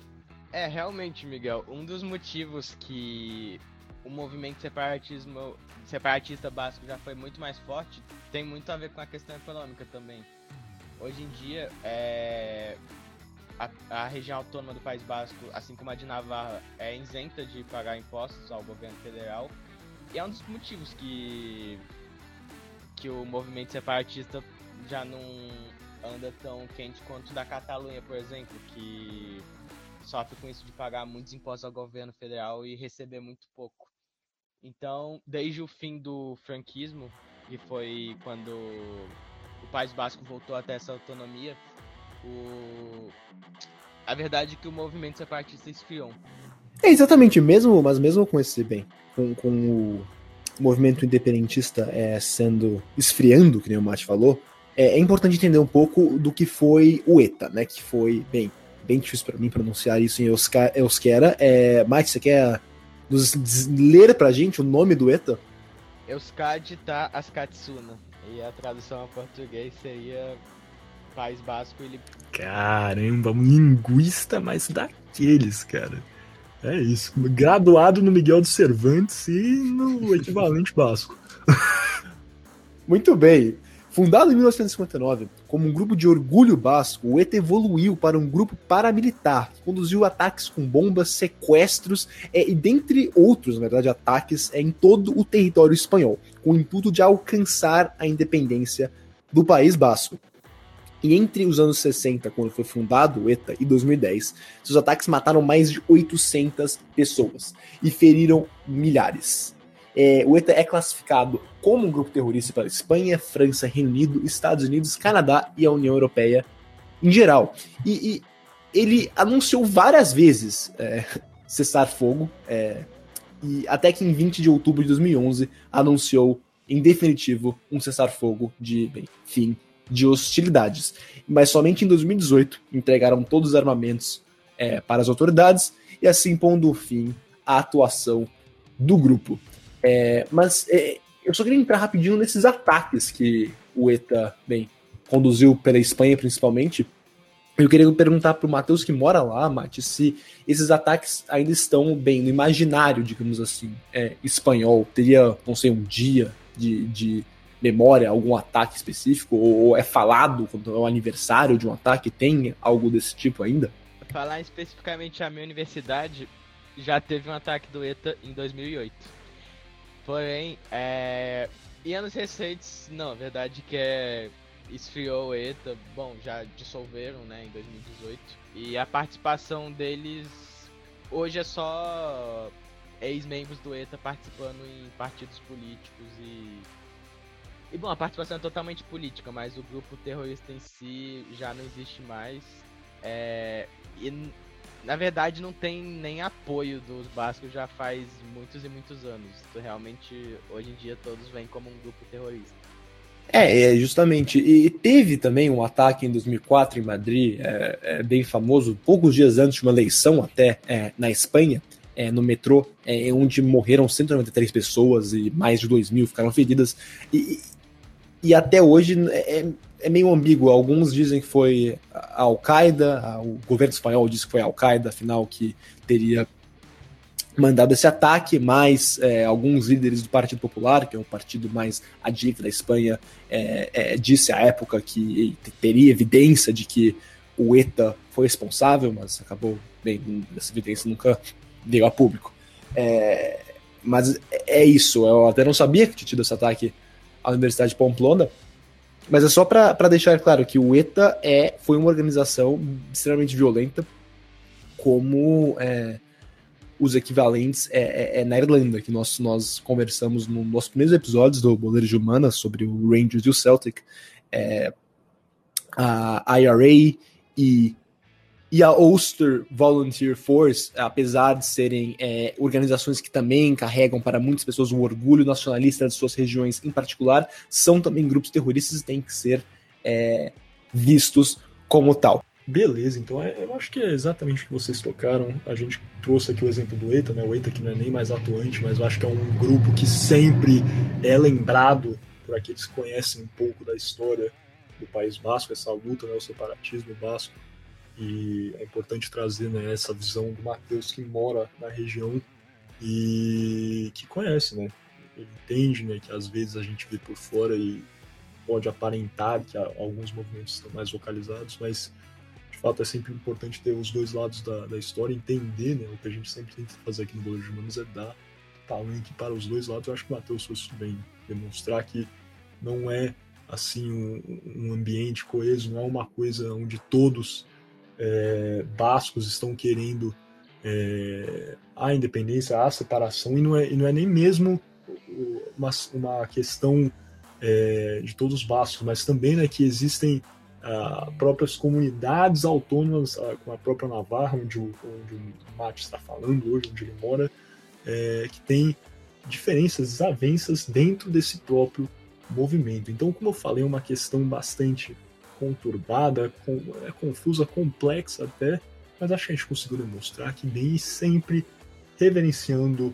É, realmente, Miguel, um dos motivos que o movimento separatismo, separatista básico já foi muito mais forte tem muito a ver com a questão econômica também. Hoje em dia, é, a, a, região autônoma do País Basco, assim como a de Navarra, é isenta de pagar impostos ao governo federal. E é um dos motivos que que o movimento separatista já não anda tão quente quanto da Catalunha, por exemplo, que sofre com isso de pagar muitos impostos ao governo federal e receber muito pouco. Então, desde o fim do franquismo, que foi quando o País Basco voltou até essa autonomia, o... a verdade é que o movimento separatista esfriou. É exatamente, mesmo, mas mesmo com esse bem, com, com o movimento independentista é, sendo esfriando, que nem o Mate falou, é, é, importante entender um pouco do que foi o ETA, né? Que foi, bem, bem difícil para mim pronunciar isso em euskera. É, Mike, você quer nos ler pra gente o nome do ETA? Euskadi tá Askatsuna. E a tradução ao português seria País Basco. Ele... Caramba, um linguista mais daqueles, cara. É isso. Graduado no Miguel de Cervantes e no *laughs* equivalente basco. Muito bem. Fundado em 1959 como um grupo de orgulho basco, o ETA evoluiu para um grupo paramilitar que conduziu ataques com bombas, sequestros é, e, dentre outros, na verdade, ataques é, em todo o território espanhol, com o intuito de alcançar a independência do País Basco. E entre os anos 60, quando foi fundado o ETA, e 2010, seus ataques mataram mais de 800 pessoas e feriram milhares. É, o ETA é classificado como um grupo terrorista pela Espanha, França, Reino Unido, Estados Unidos, Canadá e a União Europeia em geral. E, e ele anunciou várias vezes é, cessar fogo, é, e até que em 20 de outubro de 2011 anunciou em definitivo um cessar-fogo de bem, fim de hostilidades. Mas somente em 2018 entregaram todos os armamentos é, para as autoridades e assim pondo fim à atuação do grupo. É, mas é, eu só queria entrar rapidinho nesses ataques que o ETA, bem, conduziu pela Espanha principalmente. Eu queria perguntar para o Matheus que mora lá, Mate, se esses ataques ainda estão bem no imaginário, digamos assim, é, espanhol. Teria, não sei, um dia de, de memória, algum ataque específico? Ou, é falado quando é o aniversário de um ataque? Tem algo desse tipo ainda? Falar especificamente a minha universidade, já teve um ataque do ETA em 2008. Porém, é... em anos recentes, não, a verdade que é esfriou o ETA, bom, já dissolveram, né, em 2018. E a participação deles hoje é só ex-membros do ETA participando em partidos políticos e e bom, a participação é totalmente política, mas o grupo terrorista em si já não existe mais. É, e na verdade não tem nem apoio dos bascos já faz muitos e muitos anos. Realmente, hoje em dia, todos vêm como um grupo terrorista. É, é justamente. E teve também um ataque em 2004 em Madrid, é, é bem famoso, poucos dias antes de uma eleição até é, na Espanha, é, no metrô, é, onde morreram 193 pessoas e mais de 2 mil ficaram feridas. E, e até hoje é, é meio ambíguo. Alguns dizem que foi a Al-Qaeda, o governo espanhol disse que foi a Al-Qaeda, afinal, que teria mandado esse ataque, mas é, alguns líderes do Partido Popular, que é o partido mais à direita da Espanha, é, é, disse à época que teria evidência de que o ETA foi responsável, mas acabou, bem, essa evidência nunca veio a público. É, mas é isso, eu até não sabia que tinha tido esse ataque à Universidade de Pamplona, mas é só para deixar claro que o ETA é, foi uma organização extremamente violenta, como é, os equivalentes é, é, é, na Irlanda, que nós, nós conversamos nos nossos primeiros episódios do Boleiro de Humana sobre o Rangers e o Celtic. É, a IRA e e a Ulster Volunteer Force, apesar de serem é, organizações que também carregam para muitas pessoas o orgulho nacionalista de suas regiões em particular, são também grupos terroristas e têm que ser é, vistos como tal. Beleza, então é, eu acho que é exatamente o que vocês tocaram. A gente trouxe aqui o exemplo do ETA, né? O ETA que não é nem mais atuante, mas eu acho que é um grupo que sempre é lembrado por aqueles que conhecem um pouco da história do País Basco, essa luta, né, o separatismo basco e é importante trazer né, essa visão do Matheus que mora na região e que conhece, né? Ele entende né, que às vezes a gente vê por fora e pode aparentar que alguns movimentos estão mais localizados, mas de fato é sempre importante ter os dois lados da, da história, entender, né? O que a gente sempre tenta fazer aqui no Boleiro de Humanos é dar talento para os dois lados. Eu acho que o Matheus fosse bem demonstrar que não é assim um, um ambiente coeso, não é uma coisa onde todos é, bascos estão querendo é, a independência, a separação, e não é, e não é nem mesmo uma, uma questão é, de todos os bascos, mas também né, que existem ah, próprias comunidades autônomas, ah, como a própria Navarra, onde o, onde o Mate está falando hoje, onde ele mora, é, que tem diferenças, desavenças dentro desse próprio movimento. Então, como eu falei, é uma questão bastante conturbada, com, é confusa, complexa até, mas acho que a gente conseguiu demonstrar que bem sempre reverenciando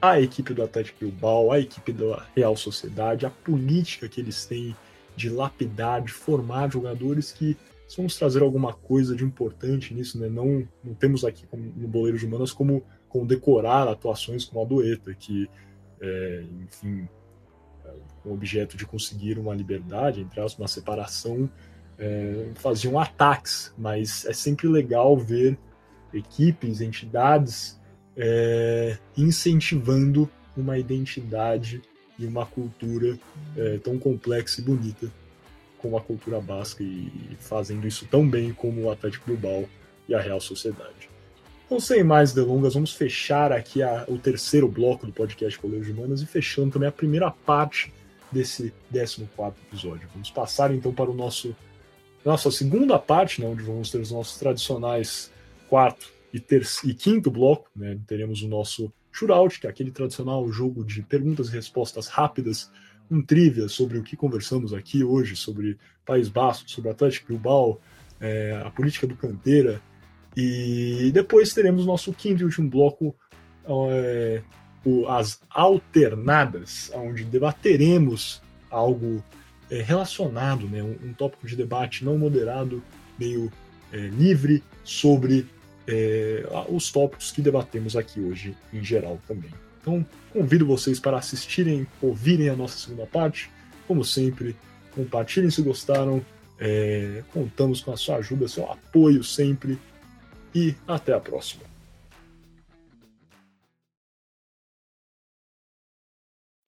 a equipe do Atlético Bilbao, a equipe da Real Sociedade, a política que eles têm de lapidar, de formar jogadores que vamos trazer alguma coisa de importante nisso, né? Não, não temos aqui no Boleiro de Manas como, como decorar atuações como a Dueta, que, é, enfim, com o objeto de conseguir uma liberdade, entre uma separação, é, faziam ataques, mas é sempre legal ver equipes, entidades é, incentivando uma identidade e uma cultura é, tão complexa e bonita como a cultura basca e fazendo isso tão bem como o Atlético Bilbao e a Real Sociedade. Então, sem mais delongas, vamos fechar aqui a, o terceiro bloco do podcast Colégio de Humanas e fechando também a primeira parte desse 14 episódio. Vamos passar então para o nosso nossa segunda parte, né, onde vamos ter os nossos tradicionais quarto e, terço, e quinto bloco. Né, teremos o nosso shootout, que é aquele tradicional jogo de perguntas e respostas rápidas, um trivia sobre o que conversamos aqui hoje, sobre País Basco, sobre Atlético Bilbao, é, a política do Canteira. E depois teremos nosso quinto e último bloco, é, o, as alternadas, onde debateremos algo é, relacionado, né, um, um, tópico de debate não moderado, meio é, livre sobre é, os tópicos que debatemos aqui hoje em geral também. Então, convido vocês para assistirem, ouvirem a nossa segunda parte. Como sempre, compartilhem se gostaram. É, contamos com a sua ajuda, seu apoio sempre. E até a próxima.